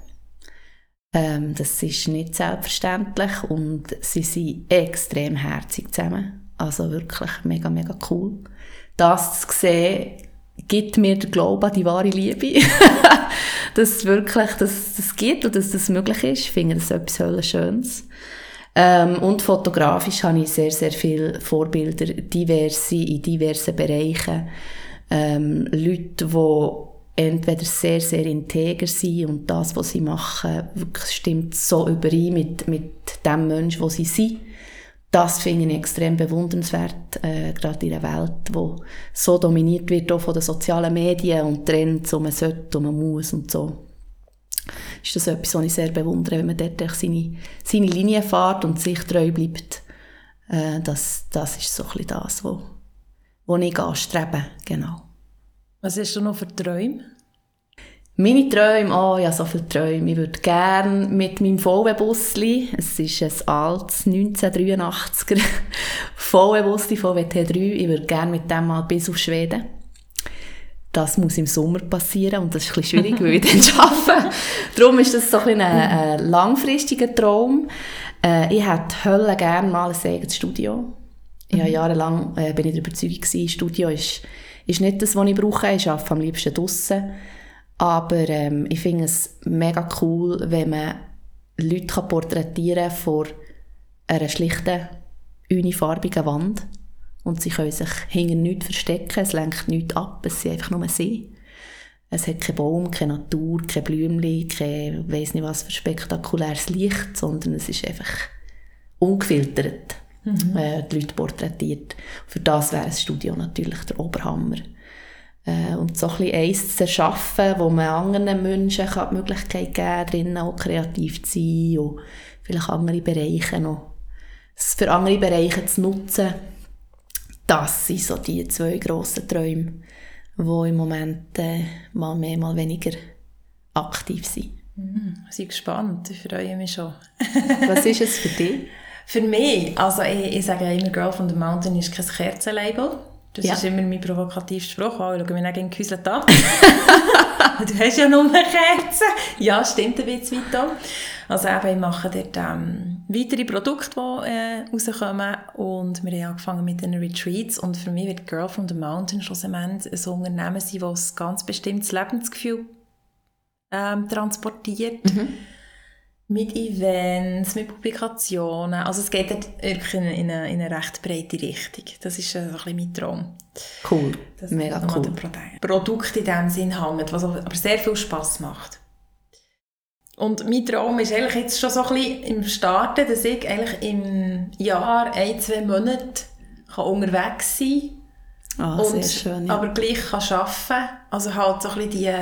Ähm, das ist nicht selbstverständlich und sie sind extrem herzig zusammen. Also wirklich mega, mega cool. Das zu sehen, gibt mir den Glauben an die wahre Liebe. dass wirklich dass das gibt und dass das möglich ist. Ich finde das etwas Schönes. Ähm, und fotografisch habe ich sehr, sehr viele Vorbilder, diverse, in diversen Bereichen ähm, Leute, die entweder sehr, sehr integer sind und das, was sie machen, wirklich stimmt so überein mit, mit dem Menschen, wo sie sind. Das finde ich extrem bewundernswert, äh, gerade in einer Welt, die so dominiert wird auch von den sozialen Medien und Trends, und man sollte und man muss und so. Ist das etwas, was ich sehr bewundere, wenn man dort seine, seine Linie fährt und sich treu bleibt. Äh, das, das ist so ein bisschen das, was wo ich anstrebe, genau. Was hast du noch für Träume? Meine Träume, oh, ja, so viele Träume. Ich würde gerne mit meinem VW-Busli, es ist ein altes 1983er VW-Busli von WT3, ich würde gerne mit dem mal bis auf Schweden. Das muss im Sommer passieren und das ist ein bisschen schwierig, weil ich dann arbeite. Darum ist das so ein, ein, langfristiger Traum. Äh, ich hätte Hölle gerne mal ein eigenes Studio. Ich mhm. jahrelang äh, bin ich der Überzeugung gewesen, Studio ist, ist nicht das, was ich brauche. Ich arbeite am liebsten draussen. Aber ähm, ich finde es mega cool, wenn man Leute kann porträtieren vor einer schlichten, unifarbigen Wand. Und sie können sich hinter nichts verstecken, es lenkt nichts ab, es sind einfach nur sie. Es hat keinen Baum, keine Natur, keine Blümchen, kein weiss nicht was für spektakuläres Licht, sondern es ist einfach ungefiltert mhm. äh, die Leute porträtiert. Für das wäre das Studio natürlich der Oberhammer. Äh, und so ein bisschen eins zu erschaffen, wo man anderen Menschen kann die Möglichkeit geben drinnen auch kreativ zu sein und vielleicht andere Bereiche noch, es für andere Bereiche zu nutzen, das sind so die zwei grossen Träume, die im Moment äh, mal mehr, mal weniger aktiv sind. Mhm, ich bin gespannt, ich freue mich schon. Was ist es für dich? Für mich, also ich, ich sage immer, Girl from the Mountain ist kein Kerzenlabel. Das ja. ist immer mein provokativster Spruch. Oh, ich schaue mich nicht gehäuselt an. du hast ja nur Kerzen. Ja, stimmt ein bisschen weit Also eben, ich mache dort ähm, weitere Produkte, die äh, rauskommen. Und wir haben angefangen mit den Retreats. Und für mich wird Girl from the Mountain schlussendlich ein Unternehmen sein, das ein ganz bestimmtes Lebensgefühl ähm, transportiert. Mhm mit Events, mit Publikationen. Also es geht wirklich in, in, eine, in eine recht breite Richtung. Das ist äh, so ein bisschen mein Traum. Cool, Das mega cool. Produkt in diesem Sinn hängt, was aber sehr viel Spass macht. Und mein Traum ist eigentlich jetzt schon so ein bisschen im Starten, dass ich eigentlich im Jahr ein, zwei Monate kann unterwegs sein Ah, und sehr schön. Ja. aber gleich kann arbeiten. Also halt so ein bisschen die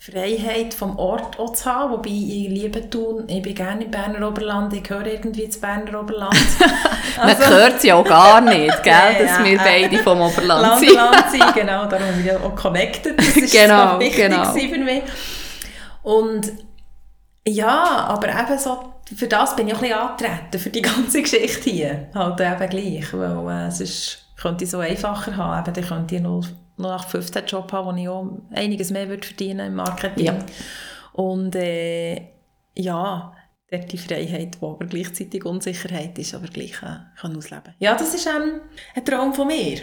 Freiheit vom Ort auch zu haben, wobei ich liebe tun, ich bin gerne im Berner Oberland, ich gehöre irgendwie ins Berner Oberland. Man hört sie auch gar nicht, gell, Ja, dass ja, wir ja. beide vom Oberland Land sind. Land sein, genau, darum bin ich auch connected, das ist Genau, so wichtig genau. für mich. Und ja, aber eben so, für das bin ich auch ein bisschen angetreten, für die ganze Geschichte hier, halt eben gleich, weil äh, sonst könnte ich so einfacher haben, eben, dann könnte ich nach 15 Job haben, wo ich auch einiges mehr würde verdienen im Marketing. Ja. Und äh, ja, dort die Freiheit, die aber gleichzeitig Unsicherheit ist, aber gleich äh, kann ausleben. Ja, das ist ähm, ein Traum von mir.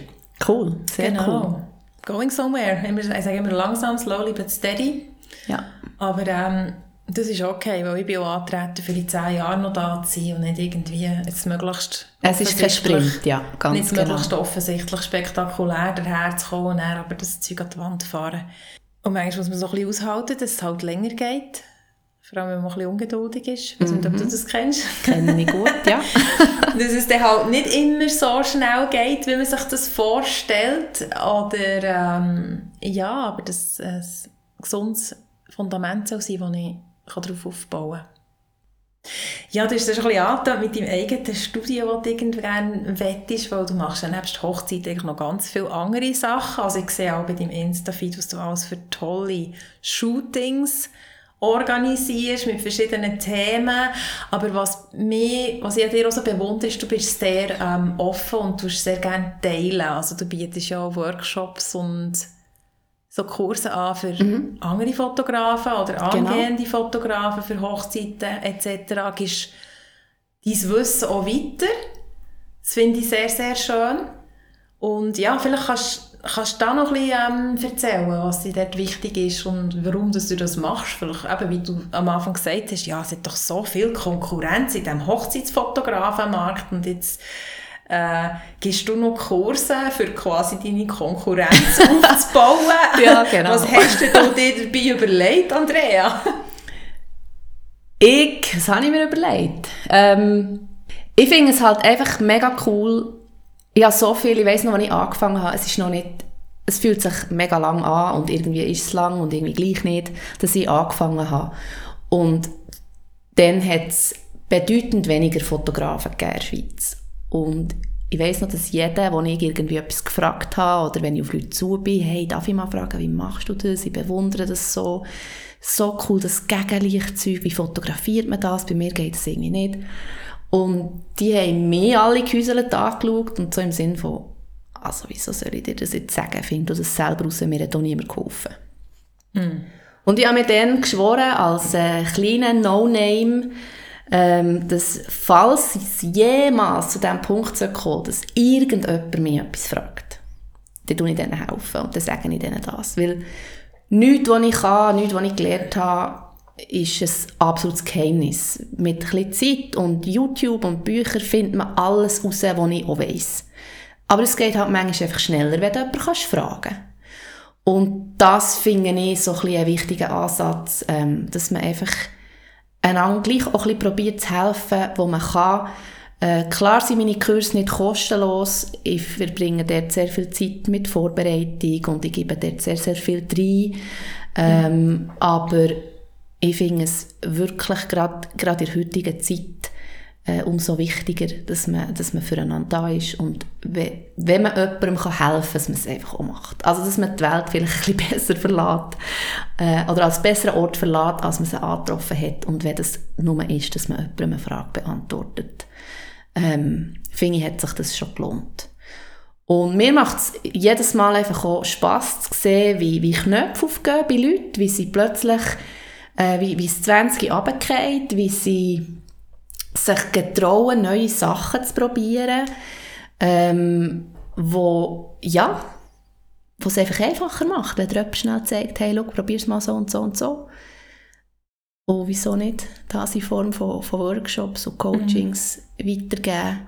Cool, sehr genau. cool. Going somewhere. Ich sage immer langsam, slowly but steady. Ja. Aber ähm, das ist okay, weil ich bin auch angetreten, für in zehn Jahren noch da zu sein und nicht irgendwie jetzt möglichst Es ist kein Sprint, ja, ganz nicht genau. möglichst offensichtlich spektakulär daherzukommen und dann aber das Zeug an die Wand fahren. Und manchmal muss man so ein bisschen aushalten, dass es halt länger geht. Vor allem, wenn man ein bisschen ungeduldig ist. Ich weiß nicht, ob Mhm. du das kennst. Kenne ich gut, ja. dass es dann halt nicht immer so schnell geht, wie man sich das vorstellt. Oder, ähm, ja, aber dass es ein gesundes Fundament soll sein, das ich darauf aufbauen. Ja, du hast das ein bisschen angetan mit deinem eigenen Studio, das du irgendwann wettest, weil du machst ja nebst Hochzeit eigentlich noch ganz viele andere Sachen. Also ich sehe auch bei deinem Insta-Feed, was du alles für tolle Shootings organisierst mit verschiedenen Themen. Aber was, mich, was ich an dir auch so bewundere, ist, du bist sehr ähm, offen und du sehr gerne teilen. Also du bietest ja auch Workshops und so Kurse an für andere Fotografen oder Genau. angehende Fotografen für Hochzeiten etc. Gibst dein Wissen auch weiter. Das finde ich sehr, sehr schön. Und ja, vielleicht kannst, kannst du da noch ein bisschen ähm, erzählen, was dir dort wichtig ist und warum dass du das machst. Vielleicht eben, wie du am Anfang gesagt hast, ja, es hat doch so viel Konkurrenz in diesem Hochzeitsfotografenmarkt und jetzt äh, gibst du noch Kurse für quasi deine Konkurrenz aufzubauen. Ja, genau. Was hast du dir dabei überlegt, Andrea? Ich, was habe ich mir überlegt? Ähm, ich finde es halt einfach mega cool. Ich habe so viel, ich weiss noch, wann ich angefangen habe, es ist noch nicht, es fühlt sich mega lang an und irgendwie ist es lang und irgendwie gleich nicht, dass ich angefangen habe. Und dann hat es bedeutend weniger Fotografen gegeben in der Schweiz. Und ich weiss noch, dass jeder, wo ich irgendwie etwas gefragt habe oder wenn ich auf Leute zu bin, hey, darf ich mal fragen, wie machst du das? Ich bewundere das so. So cool, das Gegenlichtzeug, wie fotografiert man das? Bei mir geht es irgendwie nicht. Und die haben mich alle gehäuselt angeschaut und so im Sinn von, also wieso soll ich dir das jetzt sagen? Find du das selber raus, mir hat auch niemand geholfen. Und ich habe mir dann geschworen, als äh, kleiner No-Name, ähm, dass falls es jemals zu dem Punkt soll kommen dass irgendjemand mich etwas fragt, dann tue ich denen helfen und dann sage ich denen das. Weil nichts, was ich kann, nichts, was ich gelernt habe, ist ein absolutes Geheimnis. Mit ein bisschen Zeit und YouTube und Büchern findet man alles raus, was ich auch weiss. Aber es geht halt manchmal einfach schneller, wenn du jemanden kannst fragen Und das finde ich so ein bisschen einen wichtigen Ansatz, ähm, dass man einfach einander gleich auch ein bisschen zu helfen, wo man kann. Äh, klar sind meine Kurse nicht kostenlos. Ich verbringe dort sehr viel Zeit mit Vorbereitung und ich gebe dort sehr, sehr viel rein. Ähm, aber ich finde es wirklich gerade in der heutigen Zeit äh, umso wichtiger, dass man, dass man füreinander da ist und we, wenn man jemandem kann helfen kann, dass man es einfach auch macht. Also, dass man die Welt vielleicht ein bisschen besser verlässt äh, oder als besseren Ort verlässt, als man sie angetroffen hat und wenn das nur ist, dass man jemandem eine Frage beantwortet, ähm, finde ich, hat sich das schon gelohnt. Und mir macht es jedes Mal einfach auch Spass zu sehen, wie, wie Knöpfe aufgehen bei Leuten, wie sie plötzlich, äh, wie, wie es 20 runterfallen, wie sie sich getrauen, neue Sachen zu probieren, ähm, wo, ja, wo es einfach einfacher macht, wenn dir jemand schnell sagt, hey, schau, probier's mal so und so und so. Und wieso nicht das in Form von, von Workshops und Coachings mhm. weitergeben?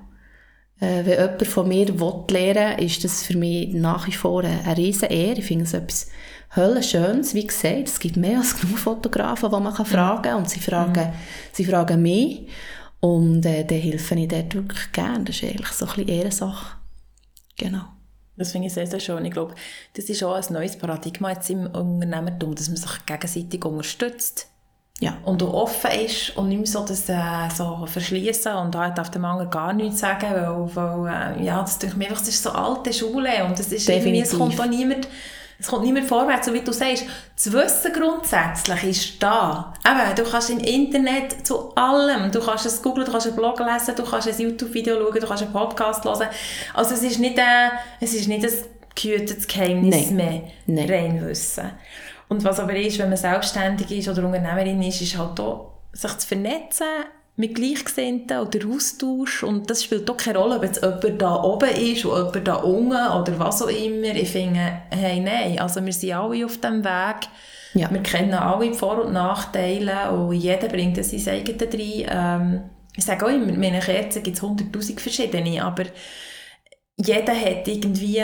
Äh, wenn jemand von mir lernen will, ist das für mich nach wie vor eine, eine riesen Ehre. Ich finde es etwas Höllenschönes. Wie gesagt, es gibt mehr als genug Fotografen, die man kann fragen kann. Und sie fragen, mhm. sie fragen mich. Und äh, dann helfe ich dort wirklich gerne. Das ist eigentlich so ein bisschen Ehrensache. Genau. Das finde ich sehr, sehr schön. Ich glaube, das ist auch ein neues Paradigma jetzt im Unternehmertum, dass man sich gegenseitig unterstützt. Ja. Und auch offen ist und nicht mehr so das äh, so verschließen und halt darf dem anderen gar nichts sagen, weil, weil äh, ja, das, mir das ist so alte Schule und es ist irgendwie, es kommt auch niemand es kommt nicht mehr vorwärts, so wie du sagst. Das Wissen grundsätzlich ist da. Eben, du kannst im Internet zu allem, du kannst es googlen, du kannst einen Blog lesen, du kannst ein YouTube-Video schauen, du kannst einen Podcast hören. Also es ist nicht ein, es ist nicht ein gehütetes Geheimnis Nein. mehr, Nein. rein Wissen. Und was aber ist, wenn man selbstständig ist oder Unternehmerin ist, ist halt auch, sich zu vernetzen, mit Gleichgesinnten oder Austausch und das spielt doch keine Rolle, ob jetzt jemand da oben ist oder jemand da unten oder was auch immer. Ich finde, hey, nein, also wir sind alle auf dem Weg. Ja. Wir kennen alle Vor- und Nachteile und jeder bringt sein eigenes rein. Ähm, ich sage auch immer, in meinen Kerzen gibt es hunderttausend verschiedene, aber jeder hat irgendwie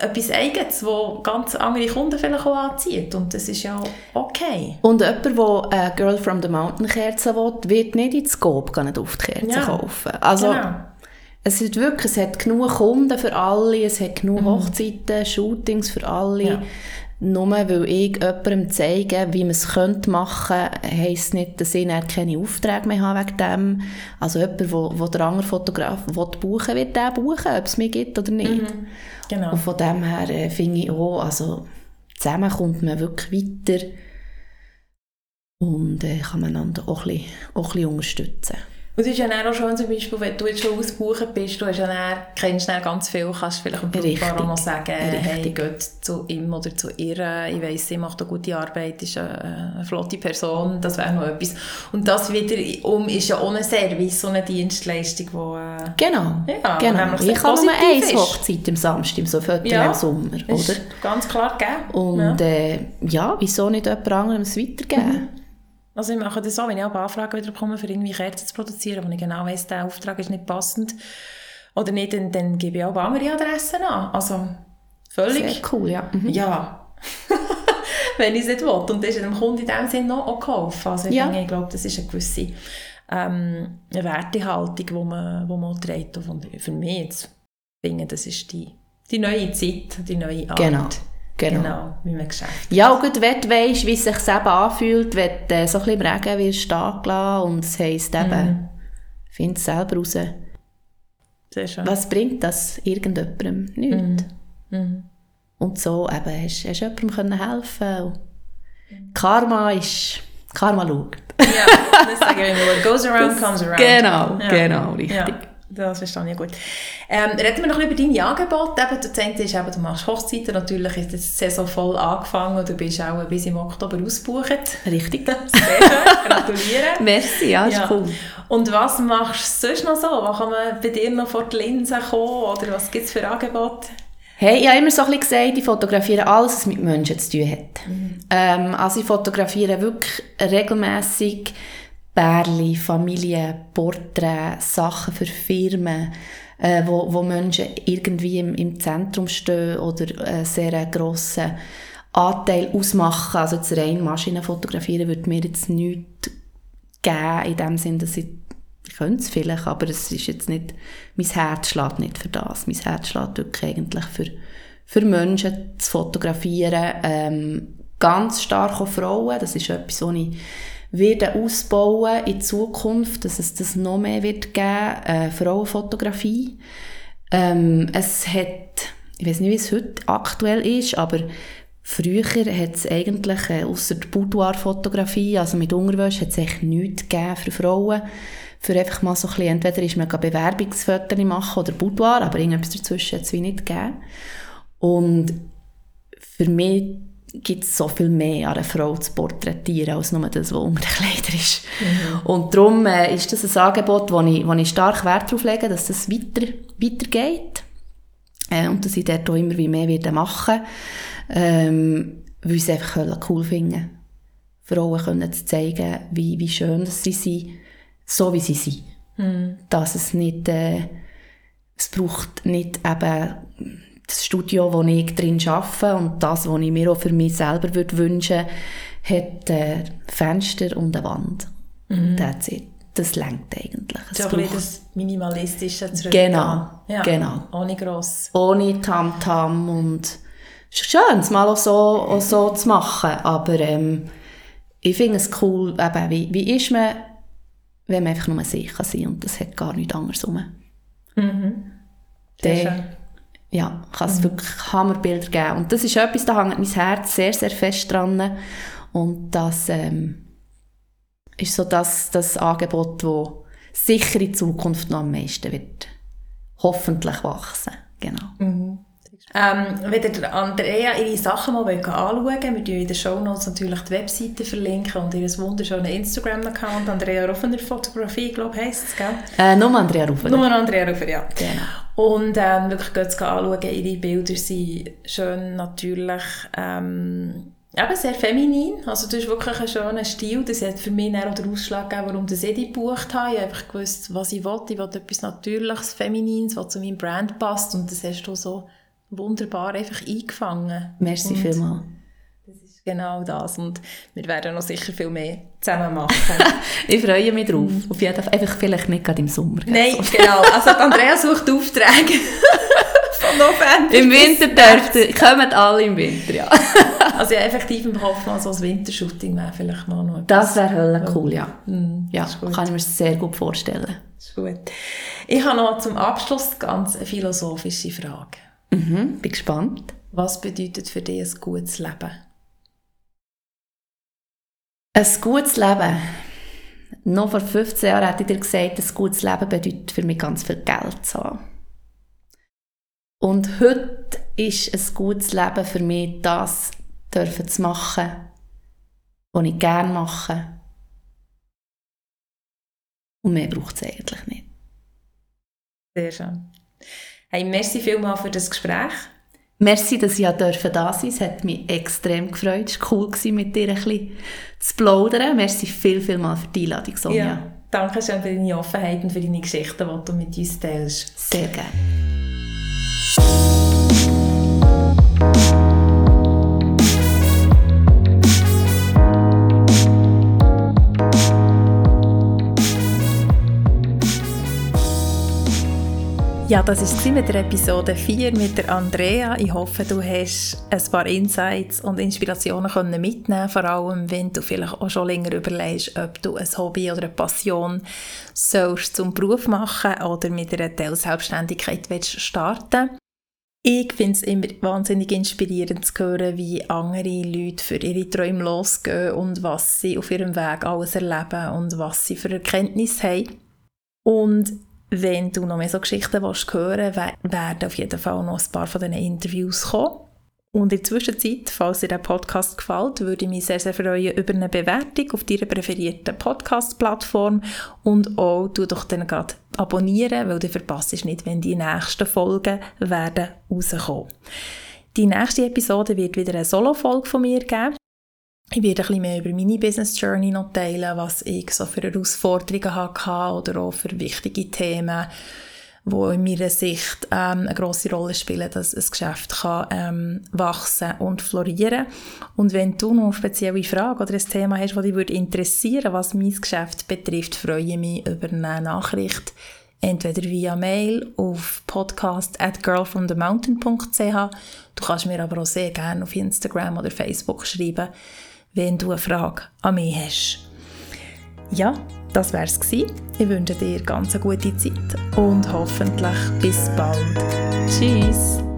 etwas Eigenes, das ganz andere Kunden vielleicht auch anzieht. Und das ist ja okay. Und jemand, der Girl from the Mountain Kerze will, wird nicht ins Scope nicht auf die Kerze ja. kaufen. Also, genau. es, ist wirklich, es hat genug Kunden für alle, es hat genug mhm. Hochzeiten, Shootings für alle. Ja. Nur weil ich jemandem zeige, wie man es machen könnte, heisst nicht, dass ich keine Aufträge mehr habe wegen dem. Also jemand, der der andere Fotograf buchen will, wird der buchen, ob es mir gibt oder nicht. Mhm. Genau. Und von dem her äh, finde ich auch, also zusammen kommt man wirklich weiter und äh, kann man einander auch ein, bisschen, auch ein bisschen unterstützen. Und es ist ja auch schon zum Beispiel, wenn du jetzt schon ausgebucht bist, du hast ja dann, kennst dann ganz viel, kannst vielleicht dem Brautpaar auch noch sagen, Richtig. hey, geht zu ihm oder zu ihr, ich weiss, sie macht eine gute Arbeit, ist eine, eine flotte Person, das wäre noch etwas. Und das wiederum ist ja ohne Service, so eine Dienstleistung, wo äh, Genau, ja, genau. Ich habe nur eine Hochzeit im Samstag, so Viertel ja, im Sommer, oder? ganz klar gegeben. Und ja. Äh, ja, wieso nicht jemand anderem es weitergeben? Mhm. Also ich mache das so, wenn ich auch Anfragen wieder bekomme, für irgendwie Kerzen zu produzieren, wo ich genau weiss, der Auftrag ist nicht passend oder nicht, dann, dann gebe ich auch andere Adressen an. Also völlig. Sehr cool, ja. Mhm. Ja. wenn ich es nicht will. Und das ist dem Kunden in dem Sinne noch auch geholfen. Also ich, ja. denke, ich glaube, das ist eine gewisse ähm, eine Wertehaltung, die man, wo man trägt. Und für mich jetzt finde das ist die, die neue Zeit, die neue Art. Genau. Genau. genau, wie man geschafft Ja, und gut, wenn du weißt, wie es sich eben anfühlt, wenn du äh, so ein bisschen im Regen wirst stehen gelassen und es heisst eben, mhm. find es selber raus. Sehr schön. Was bringt das irgendjemandem? Nichts. Mhm. Mhm. Und so eben, hast, hast du jemandem können helfen mhm. Karma ist, Karma schaut. Ja, das sage ich immer. What goes around, comes around. Genau, ja. genau, richtig. Ja. Das verstehe ich gut. Ähm, reden wir noch über deine Angebote. Eben, du denkst, eben, du machst Hochzeiten. Natürlich ist die Saison voll angefangen und du bist auch bis im Oktober ausgebucht. Richtig. Sehr schön. Gratuliere. Merci, ja, ist ja. cool. Und was machst du sonst noch so? Was kann man bei dir noch vor die Linse kommen? Oder was gibt es für Angebote? Hey, ich habe immer so ein bisschen gesagt, ich fotografiere alles, was mit Menschen zu tun hat. Mhm. Ähm, also ich fotografiere wirklich regelmäßig Bärli, Familien, Porträts, Sachen für Firmen, äh, wo, wo Menschen irgendwie im, im Zentrum stehen oder einen sehr grossen Anteil ausmachen. Also jetzt rein Maschinen fotografieren würde mir jetzt nichts geben, in dem Sinne, dass ich, ich könnte es vielleicht, aber es ist jetzt nicht, mein Herz schlägt nicht für das. Mein Herz schlägt wirklich eigentlich für, für Menschen zu fotografieren. Ähm, ganz stark auf Frauen, das ist etwas, was ich werden ausbauen in Zukunft, dass es das noch mehr wird geben, äh, Frauenfotografie. Ähm, es hat, ich weiß nicht, wie es heute aktuell ist, aber früher hat es eigentlich, äh, außer der Boudoir-Fotografie, also mit Unterwäsche, hat es eigentlich nichts gegeben für Frauen. Für einfach mal so ein bisschen, entweder ist man Bewerbungsfotos machen oder Boudoir, aber irgendetwas dazwischen hat es nicht gegeben. Und für mich gibt es so viel mehr an einer Frau zu porträtieren, als nur das, was unter den Kleidern ist. Mhm. Und darum äh, ist das ein Angebot, wo ich, wo ich stark Wert darauf lege, dass das weiter, weitergeht. Äh, und dass ich dort auch immer wie mehr wieder machen ähm, weil ich es einfach cool finde. Frauen können zu zeigen, wie, wie schön dass sie sind, so wie sie sind. Mhm. Dass es nicht, äh, es braucht nicht eben das Studio, wo ich drin arbeite und das, was ich mir auch für mich selber würde wünschen hat äh, Fenster und eine Wand. Mhm. That's it. Das lenkt eigentlich. Es so ein bisschen das Minimalistische zurück. Genau, ja, genau. Ohne gross. Ohne Tamtam -Tam und schön, es mal auch so, auch so zu machen, aber ähm, ich finde es cool, eben, wie, wie ist man, wenn man einfach nur sich kann sein und das hat gar nichts anderes rum. Mhm. Sehr Dann, Ja, kann es mhm. wirklich Hammerbilder geben. Und das ist etwas, da hängt mein Herz sehr, sehr fest dran. Und das ähm, ist so das, das Angebot, das sicher in Zukunft noch am meisten wird hoffentlich wachsen. Genau. Mhm. Ähm, wenn ihr Andrea ihre Sachen mal anschauen wollt, wir verlinken in den Shownotes natürlich die Webseite verlinken und ihren wunderschönen Instagram-Account, Andrea Ruffener Fotografie, glaube ich, heisst es, gell? Äh, nur Andrea Ruffener. Nur Andrea Ruffener, ja. Genau. Und ähm, wirklich geht es anschauen, ihre Bilder sind schön natürlich, ähm, eben sehr feminin, also das ist wirklich ein schöner Stil, das hat für mich auch den Ausschlag gegeben, warum ich die gebucht habe. Ich habe einfach gewusst, was ich will, ich will etwas Natürliches, Feminines, was zu meinem Brand passt und das hast du so wunderbar einfach eingefangen. Merci und vielmals. Das ist genau das und wir werden noch sicher viel mehr zusammen machen. ich freue mich drauf. Mhm. Auf jeden Fall, einfach vielleicht nicht gerade im Sommer. Nein, so. genau. Also Andrea sucht Aufträge. Von November Im Winter dürft kommen alle im Winter, ja. also ja, effektiv im Kopf mal so ein Wintershooting wäre vielleicht mal noch Das wäre hölle cool, ja. Mm, ja, kann ich mir sehr gut vorstellen. Ist gut. Ich habe noch zum Abschluss ganz eine philosophische Frage. Mhm, bin gespannt. Was bedeutet für dich ein gutes Leben? Ein gutes Leben. Noch vor 15 Jahren hätte ich dir gesagt, ein gutes Leben bedeutet für mich ganz viel Geld zu haben. Und heute ist ein gutes Leben für mich, das dürfen zu machen, was ich gerne mache. Und mehr braucht es eigentlich nicht. Sehr schön. Hey, merci vielmals für das Gespräch. Merci, dass ich da sein durfte. Es hat mich extrem gefreut. Es war cool, mit dir ein bisschen zu plaudern. Merci viel, viel mal für die Einladung, Sonja. Ja, danke schön für deine Offenheit und für deine Geschichten, die du mit uns teilst. Sehr gerne. Ja, das war mit der Episode 4 mit der Andrea. Ich hoffe, du hast ein paar Insights und Inspirationen können mitnehmen vor allem wenn du vielleicht auch schon länger überlegst, ob du ein Hobby oder eine Passion sollst zum Beruf machen oder mit einer Teilselbstständigkeit willst starten ich finde es immer wahnsinnig inspirierend zu hören, wie andere Leute für ihre Träume losgehen und was sie auf ihrem Weg alles erleben und was sie für Erkenntnisse haben. Und wenn du noch mehr so Geschichten willst hören werden auf jeden Fall noch ein paar von diesen Interviews kommen. Und in der Zwischenzeit, falls dir der Podcast gefällt, würde ich mich sehr, sehr freuen über eine Bewertung auf deiner präferierten Podcast-Plattform und auch du doch dann gerade abonnieren, weil du verpasst nicht, wenn die nächsten Folgen werden rauskommen. Die nächste Episode wird wieder eine Solo-Folge von mir geben. Ich werde ein bisschen mehr über meine Business Journey noch teilen, was ich so für Herausforderungen hatte oder auch für wichtige Themen, die in meiner Sicht ähm, eine grosse Rolle spielen, dass ein Geschäft kann, ähm, wachsen und florieren. Und wenn du noch eine spezielle Frage oder ein Thema hast, das dich würde interessieren was mein Geschäft betrifft, freue ich mich über eine Nachricht, entweder via Mail auf podcast at girlfromthemountain.ch. Du kannst mir aber auch sehr gerne auf Instagram oder Facebook schreiben wenn du eine Frage an mich hast. Ja, das wär's gewesen. Ich wünsche dir ganz eine gute Zeit und hoffentlich bis bald. Tschüss!